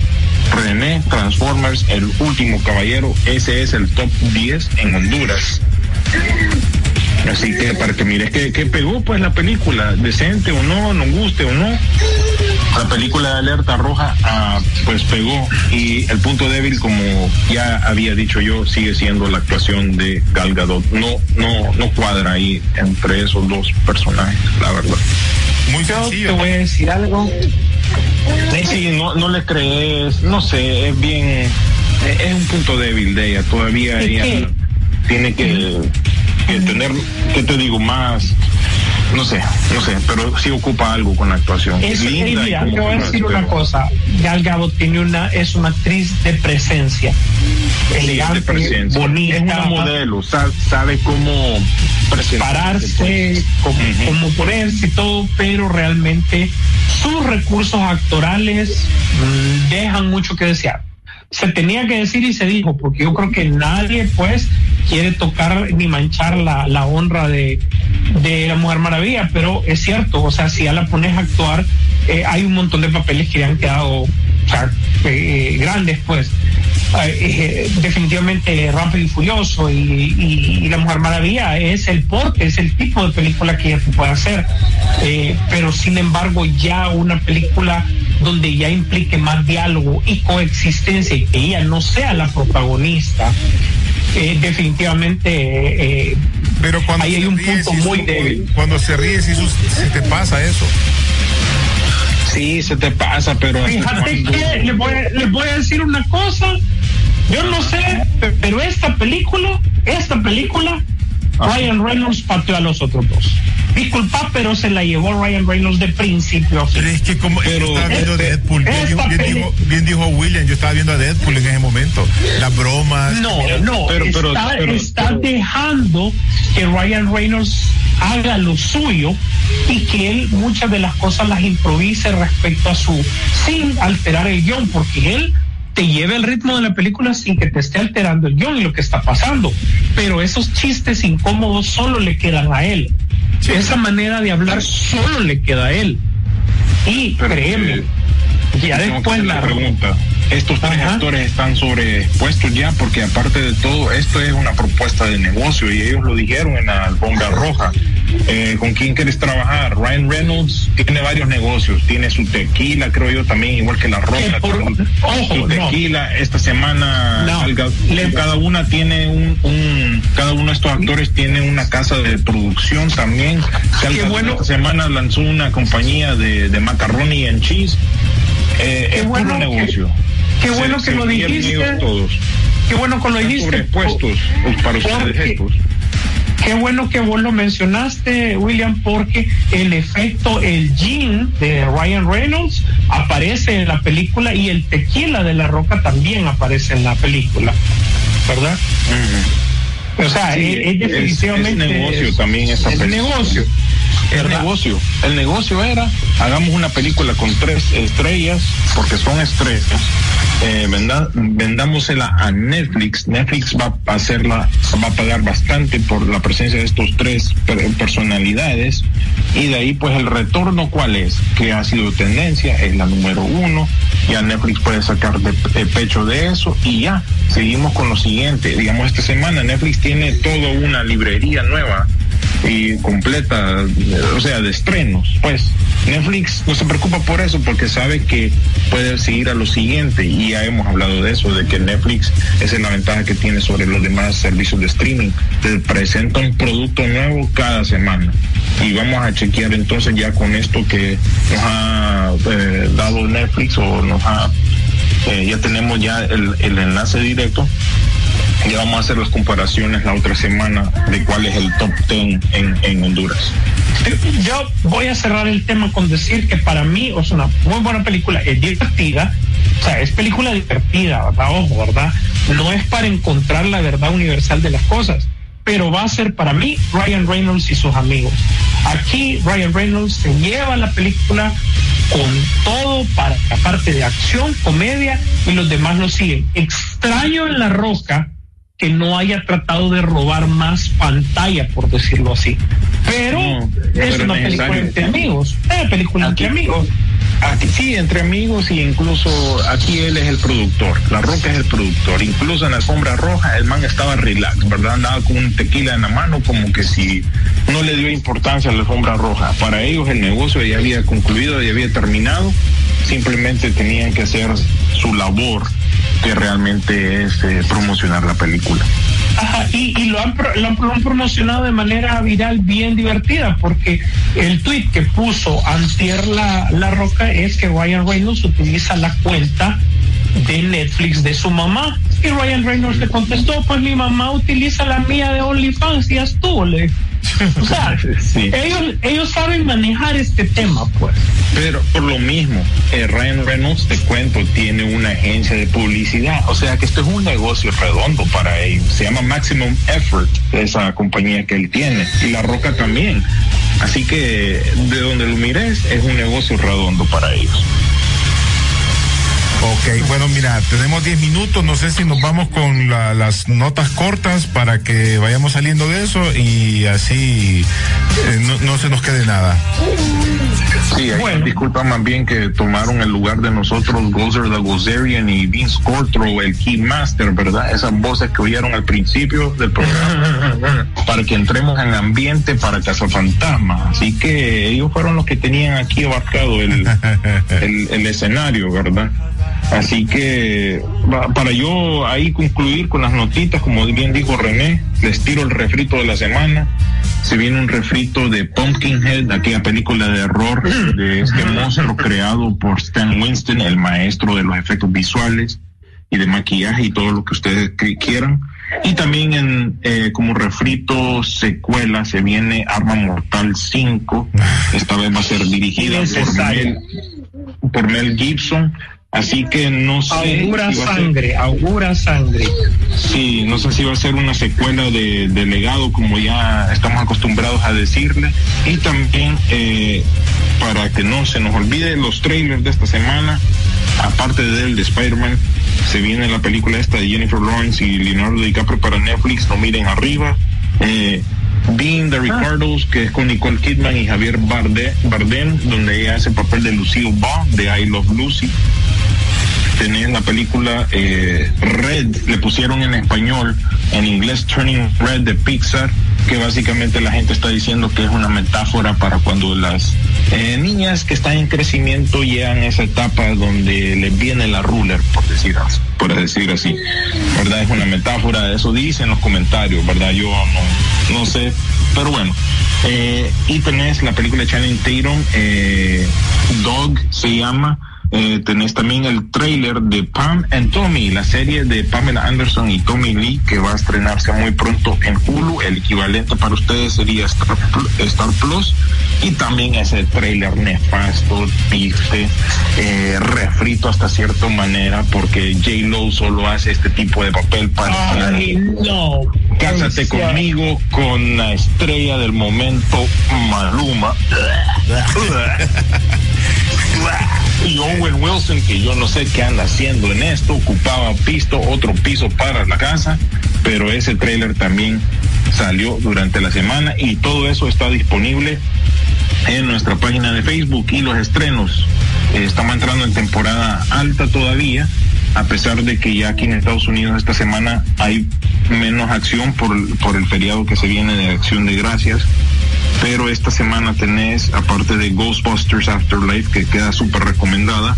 René Transformers, El último caballero. Ese es el top 10 en Honduras. Así que para que mires que, que pegó pues la película, decente o no, nos guste o no. La película de Alerta Roja ah, pues pegó y el punto débil como ya había dicho yo sigue siendo la actuación de Gal Gadot. No no no cuadra ahí entre esos dos personajes, la verdad. Muy Yo te sencillo. voy a decir algo. Sí, no, no le crees, no sé, es bien, es, un punto débil de ella, todavía ella tiene que, que tener, ¿qué te digo? Más, no sé, no sé, pero sí ocupa algo con la actuación. Eso, Linda eh, mira, voy a decir una cosa. Gal Gadot tiene una, es una actriz de presencia. Sí, de Elegante, presencia. bonita. Es una modelo, sa- sabe cómo pararse, pues. como, Ujú. como ponerse y todo, pero realmente sus recursos actorales mm, dejan mucho que desear. Se tenía que decir y se dijo, porque yo creo que nadie pues quiere tocar ni manchar la, la honra de, de la Mujer Maravilla, pero es cierto, o sea, si ya la pones a actuar, eh, hay un montón de papeles que le han quedado eh, grandes pues. Eh, definitivamente rápido y furioso y, y- la Mujer Maravilla es el porte, es el tipo de película que ella te puede hacer pero sin embargo ya una película donde ya implique más diálogo y coexistencia y que ella no sea la protagonista eh, definitivamente eh, eh, Pero cuando ahí hay se un ríe, punto muy su- débil Cuando se ríe, si se te pasa eso. Sí, se te pasa, pero Fíjate que les voy, a- les voy a decir una cosa. Yo no sé, pe- pero esta película, esta película, Ryan Reynolds pateó a los otros dos. Disculpa, pero se la llevó Ryan Reynolds de principio a fin. Pero es que como Pero- estaba viendo este- Deadpool, bien dijo, bien, peli- dijo, bien dijo William, yo estaba viendo a Deadpool en ese momento. Las bromas. No, no, pero- pero- está, pero- está pero- dejando que Ryan Reynolds haga lo suyo y que él muchas de las cosas las improvise respecto a su, sin alterar el guion, porque él te lleva el ritmo de la película sin que te esté alterando el guion y lo que está pasando. Pero esos chistes incómodos solo le quedan a él. Esa manera de hablar solo le queda a él. Y Pero, créeme, ya después la pregunta. Estos tres Ajá. actores están sobrepuestos ya porque aparte de todo, esto es una propuesta de negocio y ellos lo dijeron en la alfombra roja. Eh, con quién quieres trabajar. Ryan Reynolds tiene varios negocios, tiene su tequila, creo yo también, igual que la roca. Eh, por- ojo, su no. tequila, esta semana No, salga- le- cada una tiene un, un- cada uno de estos actores tiene una casa de producción también. Salga- Qué bueno. Esta semana lanzó una compañía de, de macaroni and cheese. Eh, Qué es bueno puro que- negocio. qué bueno que se lo dijiste. todos. Qué bueno que lo dijiste. sobrepuestos para ustedes Porque-. Qué bueno que vos lo mencionaste, William, porque en efecto el jean de Ryan Reynolds aparece en la película y el tequila de la roca también aparece en la película, ¿verdad? O sea, Sí, es, es definitivamente es negocio también esta es película. negocio. El ¿verdad? negocio, el negocio era, hagamos una película con tres estrellas, porque son estrellas, eh, venda- vendámosela a Netflix, Netflix va a hacerla, va a pagar bastante por la presencia de estos tres per- personalidades, y de ahí pues el retorno cuál es, que ha sido tendencia, es la número uno, ya Netflix puede sacar de, de pecho de eso, y ya, seguimos con lo siguiente, digamos esta semana Netflix tiene toda una librería nueva y completa, o sea, de estrenos. Pues Netflix no se preocupa por eso porque sabe que puede seguir a lo siguiente y ya hemos hablado de eso, de que Netflix esa es la ventaja que tiene sobre los demás servicios de streaming. Presenta un producto nuevo cada semana y vamos a chequear entonces ya con esto que nos ha eh, dado Netflix o nos ha, eh, ya tenemos ya el enlace directo ya vamos a hacer las comparaciones la otra semana de cuál es el top 10 en, en Honduras. Yo voy a cerrar el tema con decir que para mí es una muy buena película, es divertida, o sea, es película divertida, ¿verdad? Ojo, ¿verdad? No es para encontrar la verdad universal de las cosas, pero va a ser para mí Ryan Reynolds y sus amigos. Aquí Ryan Reynolds se lleva la película con todo para la parte de acción, comedia y los demás lo siguen. Extraño en La Roca que no haya tratado de robar más pantalla, por decirlo así. Pero No, es una película necesario. entre amigos. Es una película entre amigos. Aquí sí, entre amigos y incluso aquí él es el productor, La Roca es el productor, incluso en la alfombra roja el man estaba relax, ¿verdad? Andaba con un tequila en la mano como que si no le dio importancia a la alfombra roja. Para ellos el negocio ya había concluido, ya había terminado, simplemente tenían que hacer su labor que realmente es eh, promocionar la película. Ajá, y, lo, han, lo, han, promocionado de manera viral bien divertida, porque el tweet que puso Antier la, la Roca es que Ryan Reynolds utiliza la cuenta de Netflix de su mamá. Y Ryan Reynolds le contestó, pues mi mamá utiliza la mía de OnlyFans y estuvo. Le. O sea, Sí. ellos, ellos saben manejar este tema, pues. Pero por lo mismo, eh, Ryan Reynolds, te cuento, tiene una agencia de publicidad. O sea que esto es un negocio redondo para ellos. Se llama Maximum Effort, esa compañía que él tiene. Y La Roca también. Así que de donde lo mires, es un negocio redondo para ellos. Ok, bueno, mira, tenemos 10 minutos, no sé si nos vamos con la- las notas cortas para que vayamos saliendo de eso y así eh, no, no se nos quede nada. Sí, ahí Bueno. disculpa más bien que tomaron el lugar de nosotros Gozer the Gozerian y Vince Cortro, el Keymaster, ¿verdad? Esas voces que oyeron al principio del programa para que entremos en ambiente para Cazafantasmas. Así que ellos fueron los que tenían aquí abarcado el, el, el escenario, ¿verdad? Así que para yo ahí concluir con las notitas, como bien dijo René, les tiro el refrito de la semana. Se viene un refrito de Pumpkinhead, aquella película de horror de este monstruo creado por Stan Winston, el maestro de los efectos visuales y de maquillaje y todo lo que ustedes quieran. Y también en, eh, como refrito secuela se viene Arma Mortal 5. Esta vez va a ser dirigida por. Mel, por Mel Gibson. Así que no sé. Augura si ser- sangre, augura sangre. Sí, no sé si va a ser una secuela de, de legado como ya estamos acostumbrados a decirle. Y también eh, para que no se nos olvide los trailers de esta semana, aparte del de Spider-Man, se viene la película esta de Jennifer Lawrence y Leonardo DiCaprio para Netflix, no miren arriba. Eh, Being the Ricardos, que es con Nicole Kidman y Javier Barde- Bardem, donde ella hace el papel de Lucille Ball de I Love Lucy. Tenés la película eh, Red, le pusieron en español, en inglés Turning Red de Pixar, que básicamente la gente está diciendo que es una metáfora para cuando las eh, niñas que están en crecimiento llegan a esa etapa donde les viene la ruler, por decir, así, por decir así. ¿Verdad? Es una metáfora, eso dicen los comentarios, ¿verdad? Yo no, no sé, pero bueno. Eh, y tenés la película de Channing Tatum, eh, Dog se llama eh, tenés también el trailer de Pam and Tommy, la serie de Pamela Anderson y Tommy Lee, que va a estrenarse muy pronto en Hulu. El equivalente para ustedes sería Star, Plus. Y también ese trailer nefasto, triste, eh, refrito hasta cierta manera, porque J. Lo solo hace este tipo de papel para. no. Cásate conmigo con la estrella del momento, Maluma. y Owen Wilson, que yo no sé qué anda haciendo en esto, ocupaba piso, otro piso para la casa, pero ese trailer también salió durante la semana y todo eso está disponible en nuestra página de Facebook y los estrenos. Estamos entrando en temporada alta todavía, a pesar de que ya aquí en Estados Unidos esta semana hay menos acción por, por el feriado que se viene de acción de gracias pero esta semana tenés, aparte de Ghostbusters Afterlife, que queda súper recomendada,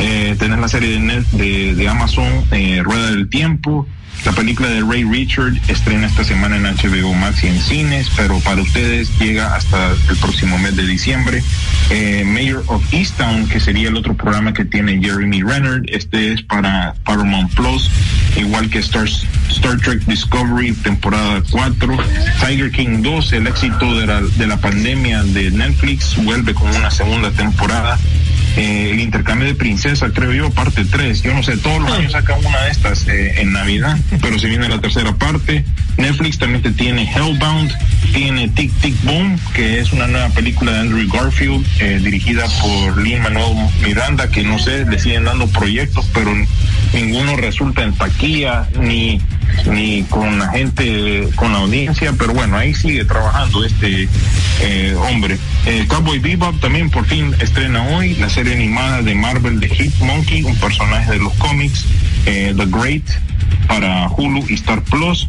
eh, tenés la serie de, de, Amazon, eh, Rueda del Tiempo, la película de Ray Richard estrena esta semana en HBO Max y en cines, pero para ustedes llega hasta el próximo mes de diciembre. Eh, Mayor of Easttown, que sería el otro programa que tiene Jeremy Renner, este es para Paramount Plus, igual que Star, Star Trek Discovery, temporada 4. Tiger King 2, el éxito de la, de la pandemia de Netflix, vuelve con una segunda temporada. Eh, el intercambio de princesa, creo yo, parte 3. Yo no sé, todos los años saca una de estas eh, en Navidad, pero se viene la tercera parte. Netflix también te tiene Hellbound, tiene Tic Tic Boom, que es una nueva película de Andrew Garfield, eh, dirigida por Lin Manuel Miranda, que no sé, le siguen dando proyectos, pero ninguno resulta en taquilla ni ni con la gente, con la audiencia, pero bueno, ahí sigue trabajando este eh, hombre. Cowboy Bebop también por fin estrena hoy la serie animada de Marvel de Hit Monkey, un personaje de los cómics, eh, The Great para Hulu y Star Plus.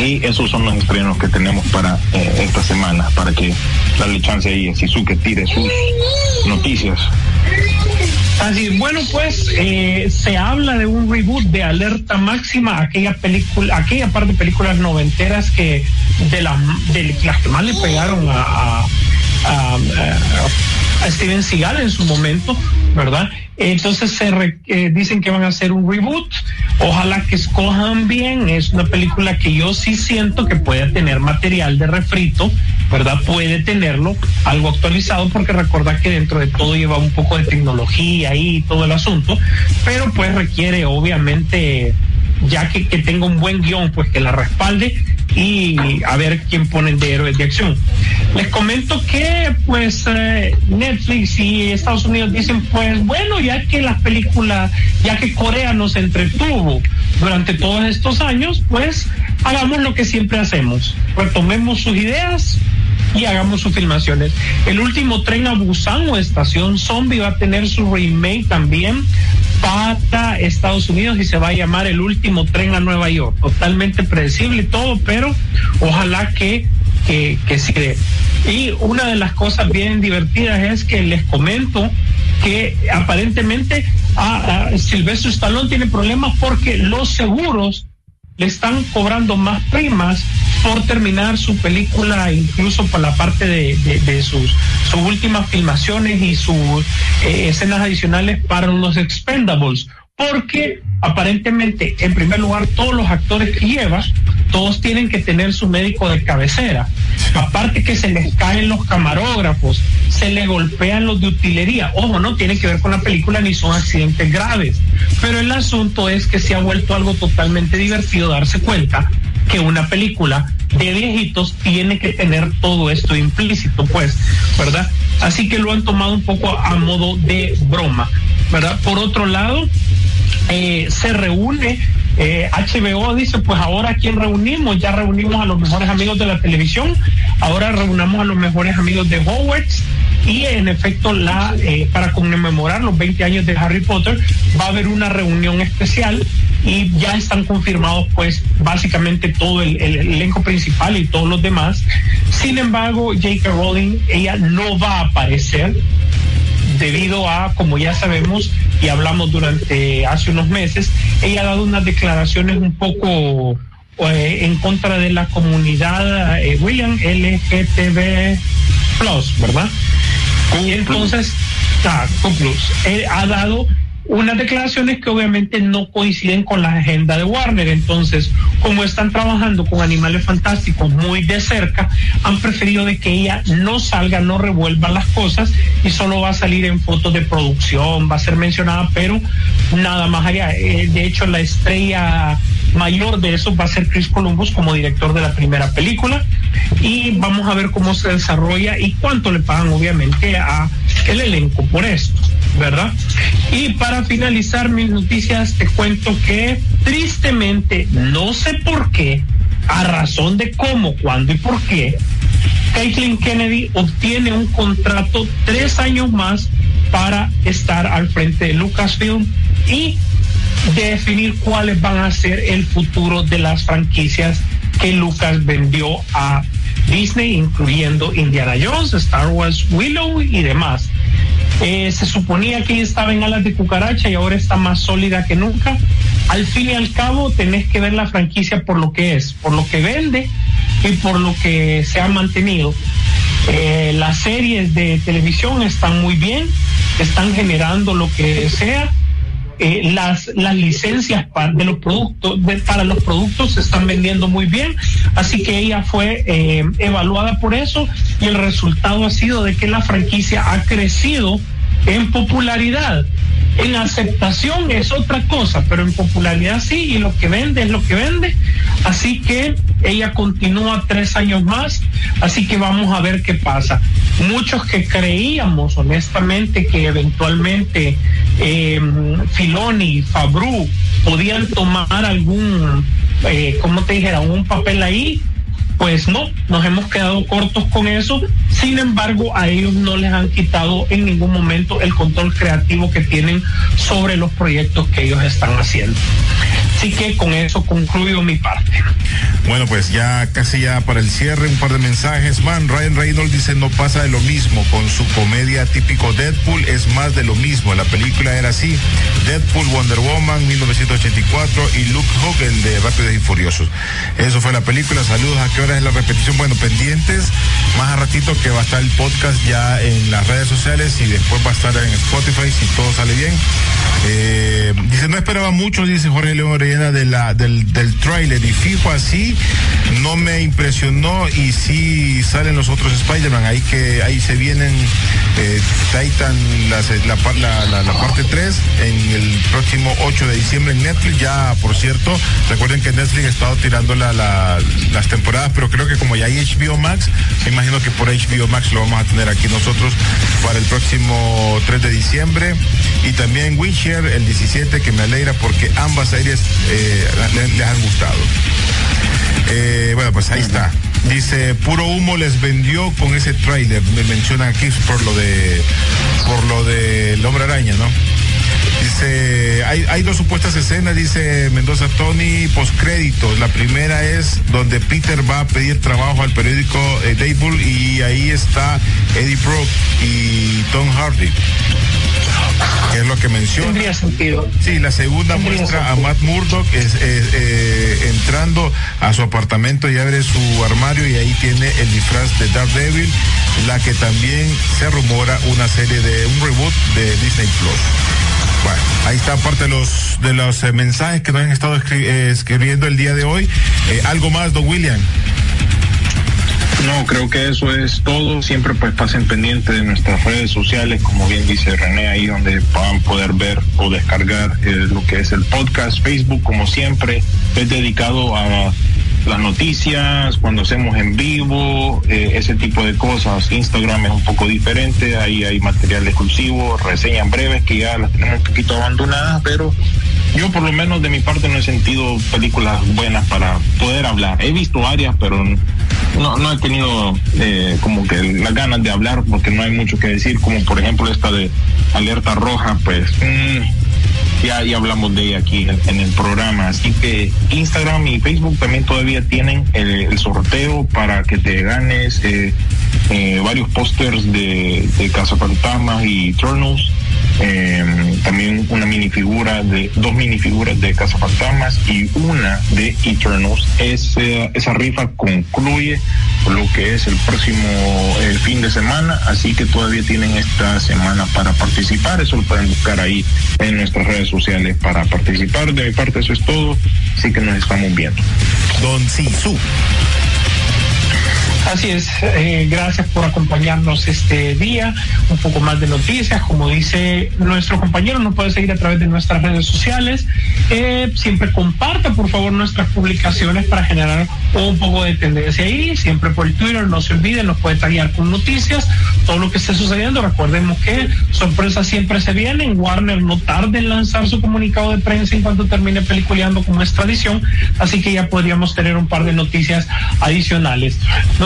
Y esos son los estrenos que tenemos para esta semana, para que darle chance ahí a que tire sus noticias. Así, bueno, pues eh, se habla de un reboot de Alerta Máxima, aquella película, aquella parte de películas noventeras que de las que más le pegaron a, a, a Steven Seagal en su momento, ¿verdad? Entonces se eh, dicen que van a hacer un reboot. Ojalá que escojan bien. Es una película que yo sí siento que puede tener material de refrito, ¿verdad? Puede tenerlo algo actualizado porque recordad que dentro de todo lleva un poco de tecnología y todo el asunto, pero pues requiere obviamente ya que, que tenga un buen guion, pues que la respalde y a ver quién ponen de héroes de acción. Les comento que pues eh, Netflix y Estados Unidos dicen pues bueno, ya que las películas, ya que Corea nos entretuvo durante todos estos años, pues hagamos lo que siempre hacemos, retomemos sus ideas y hagamos sus filmaciones. El último tren a Busan o Estación Zombie va a tener su remake también para Estados Unidos y se va a llamar El último tren a Nueva York. Totalmente predecible todo, pero ojalá que que, que Y una de las cosas bien divertidas es que les comento que aparentemente a, a Silvestre Stallone tiene problemas porque los seguros le están cobrando más primas por terminar su película, incluso por la parte de, sus, sus últimas filmaciones y sus eh, escenas adicionales para los Expendables porque aparentemente, en primer lugar, todos los actores que lleva, todos tienen que tener su médico de cabecera. Aparte que se les caen los camarógrafos, se les golpean los de utilería. Ojo, no tiene que ver con la película ni son accidentes graves. Pero el asunto es que se ha vuelto algo totalmente divertido darse cuenta que una película de viejitos tiene que tener todo esto implícito, pues, ¿verdad? Así que lo han tomado un poco a modo de broma, ¿verdad? Por otro lado, eh, se reúne. HBO eh, dice, pues ahora a quién reunimos, ya reunimos a los mejores amigos de la televisión, ahora reunamos a los mejores amigos de Hogwarts y en efecto la eh, para conmemorar los 20 años de Harry Potter va a haber una reunión especial y ya están confirmados pues básicamente todo el, el elenco principal y todos los demás. Sin embargo, J.K. Rowling, ella no va a aparecer debido a, como ya sabemos y hablamos durante hace unos meses, ella ha dado unas declaraciones un poco eh, en contra de la comunidad eh, William LGTB Plus, ¿verdad? Y entonces, ah, Plus, ha dado unas declaraciones que obviamente no coinciden con la agenda de Warner. Entonces, como están trabajando con animales fantásticos muy de cerca, han preferido de que ella no salga, no revuelva las cosas y solo va a salir en fotos de producción, va a ser mencionada, pero nada más allá. Eh, de hecho, la estrella mayor de eso va a ser Chris Columbus como director de la primera película y vamos a ver cómo se desarrolla y cuánto le pagan obviamente a el elenco por esto, ¿verdad? Y para finalizar mis noticias te cuento que tristemente, no por qué, a razón de cómo, cuándo y por qué, Caitlin Kennedy obtiene un contrato tres años más para estar al frente de Lucasfilm y definir cuáles van a ser el futuro de las franquicias que Lucas vendió a Disney, incluyendo Indiana Jones, Star Wars, Willow y demás. Eh, se suponía que estaba en alas de cucaracha y ahora está más sólida que nunca. Al fin y al cabo, tenés que ver la franquicia por lo que es, por lo que vende y por lo que se ha mantenido. Eh, las series de televisión están muy bien, están generando lo que sea eh, las, las licencias para, de los productos, para los productos se están vendiendo muy bien, así que ella fue eh, evaluada por eso y el resultado ha sido de que la franquicia ha crecido en popularidad. En aceptación es otra cosa, pero en popularidad sí, y lo que vende es lo que vende. Así que ella continúa tres años más, así que vamos a ver qué pasa. Muchos que creíamos honestamente que eventualmente eh, Filoni, Fabru podían tomar algún, eh, como te dijera, un papel ahí, pues no, nos hemos quedado cortos con eso. Sin embargo, a ellos no les han quitado en ningún momento el control creativo que tienen sobre los proyectos que ellos están haciendo. Así que con eso concluyo mi parte. Bueno, pues ya casi ya para el cierre, un par de mensajes. Man, Ryan Reynolds dice no pasa de lo mismo con su comedia típico Deadpool, es más de lo mismo. La película era así. Deadpool, Wonder Woman, 1984 y Luke Hogan, de Rápidos y Furiosos. Eso fue la película. Saludos. ¿A qué hora es la repetición? Bueno, pendientes. Más a ratito que va a estar el podcast ya en las redes sociales y después va a estar en Spotify si todo sale bien. Eh, dice, no esperaba mucho, dice Jorge León De la, del, del tráiler y fijo así, no me impresionó y sí salen los otros Spider-Man, ahí que ahí se vienen eh, Titan la, la, la, parte 3 en el próximo 8 de diciembre en Netflix, ya por cierto, recuerden que Netflix ha estado tirando la, las temporadas, pero creo que como ya hay HBO Max, me imagino que por HBO Max lo vamos a tener aquí nosotros para el próximo 3 de diciembre y también Witcher el 17 que me alegra porque ambas series eh, les, han gustado. Eh, bueno, pues ahí está. Dice, puro humo les vendió con ese tráiler. Me menciona aquí por lo de por lo del hombre araña, ¿no? Dice, hay, hay, dos supuestas escenas, dice Mendoza Tony, postcréditos. La primera es donde Peter va a pedir trabajo al periódico eh, Daybull y ahí está Eddie Brock y Tom Hardy que es lo que menciona. Tendría sentido. Sí, la segunda Tendría muestra a. Matt Murdock es, eh, eh, entrando a su apartamento y abre su armario y ahí tiene el disfraz de Daredevil, la que también se rumora una serie de un reboot de Disney Plus. Ahí está parte de los de los eh, mensajes que nos han estado eh, escribiendo el día de hoy. Eh, algo más, don William. No, creo que eso es todo. Siempre pues pasen pendientes de nuestras redes sociales, como bien dice René, ahí donde van a poder ver o descargar lo que es el podcast. Facebook, como siempre, es dedicado a las noticias, cuando hacemos en vivo, eh, ese tipo de cosas. Instagram es un poco diferente, ahí hay material exclusivo, reseñas breves que ya las tenemos un poquito abandonadas, pero yo por lo menos de mi parte no he sentido películas buenas para poder hablar. He visto varias, pero no, no he tenido eh, como que las ganas de hablar porque no hay mucho que decir, como por ejemplo esta de alerta roja, pues mm, ya, ya hablamos de ella aquí en, el programa. Así que Instagram y Facebook también todavía tienen el, sorteo para que te ganes eh, eh, varios pósters de, de Fantasmas y Eternals eh, también una minifigura de dos minifiguras de Cazafantasmas y una de Eternals. Esa, esa rifa concluye lo que es el próximo eh, fin de semana, así que todavía tienen esta semana para participar. Eso lo pueden buscar ahí en nuestras redes sociales para participar. De mi parte, eso es todo. Así que nos estamos viendo. Don Sisu. Así es, eh, gracias por acompañarnos este día. Un poco más de noticias, como dice nuestro compañero, nos puede seguir a través de nuestras redes sociales. Eh, siempre comparta, por favor, nuestras publicaciones para generar un poco de tendencia ahí. Siempre por el Twitter, no se olviden, nos puede taguear con noticias, todo lo que esté sucediendo. Recordemos que sorpresas siempre se vienen. Warner no tarde en lanzar su comunicado de prensa en cuanto termine peliculeando como es tradición, así que ya podríamos tener un par de noticias adicionales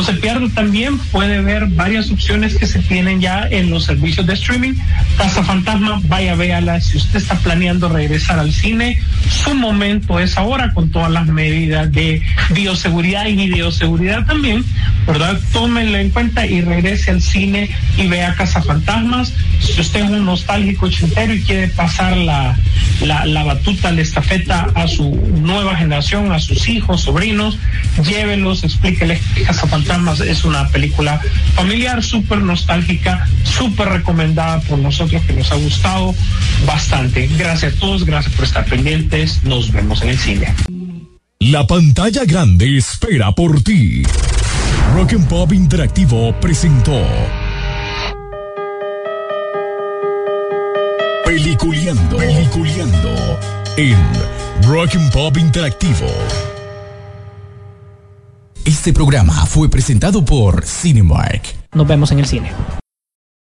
se pierde también, puede ver varias opciones que se tienen ya en los servicios de streaming. Casa Fantasma, vaya, véala. Si usted está planeando regresar al cine, su momento es ahora con todas las medidas de bioseguridad y videoseguridad también, ¿verdad? Tómenlo en cuenta y regrese al cine y vea Casa Fantasmas. Si usted es un nostálgico ochentero y quiere pasar la, la, la batuta, la estafeta a su nueva generación, a sus hijos, sobrinos, llévelos, explíqueles que Casa Es una película familiar, súper nostálgica, súper recomendada por nosotros, que nos ha gustado bastante. Gracias a todos, gracias por estar pendientes. Nos vemos en el cine. La pantalla grande espera por ti. Rock Pop Interactivo presentó. Peliculeando, peliculeando en Rock Pop Interactivo. Este programa fue presentado por Cinemark. Nos vemos en el cine.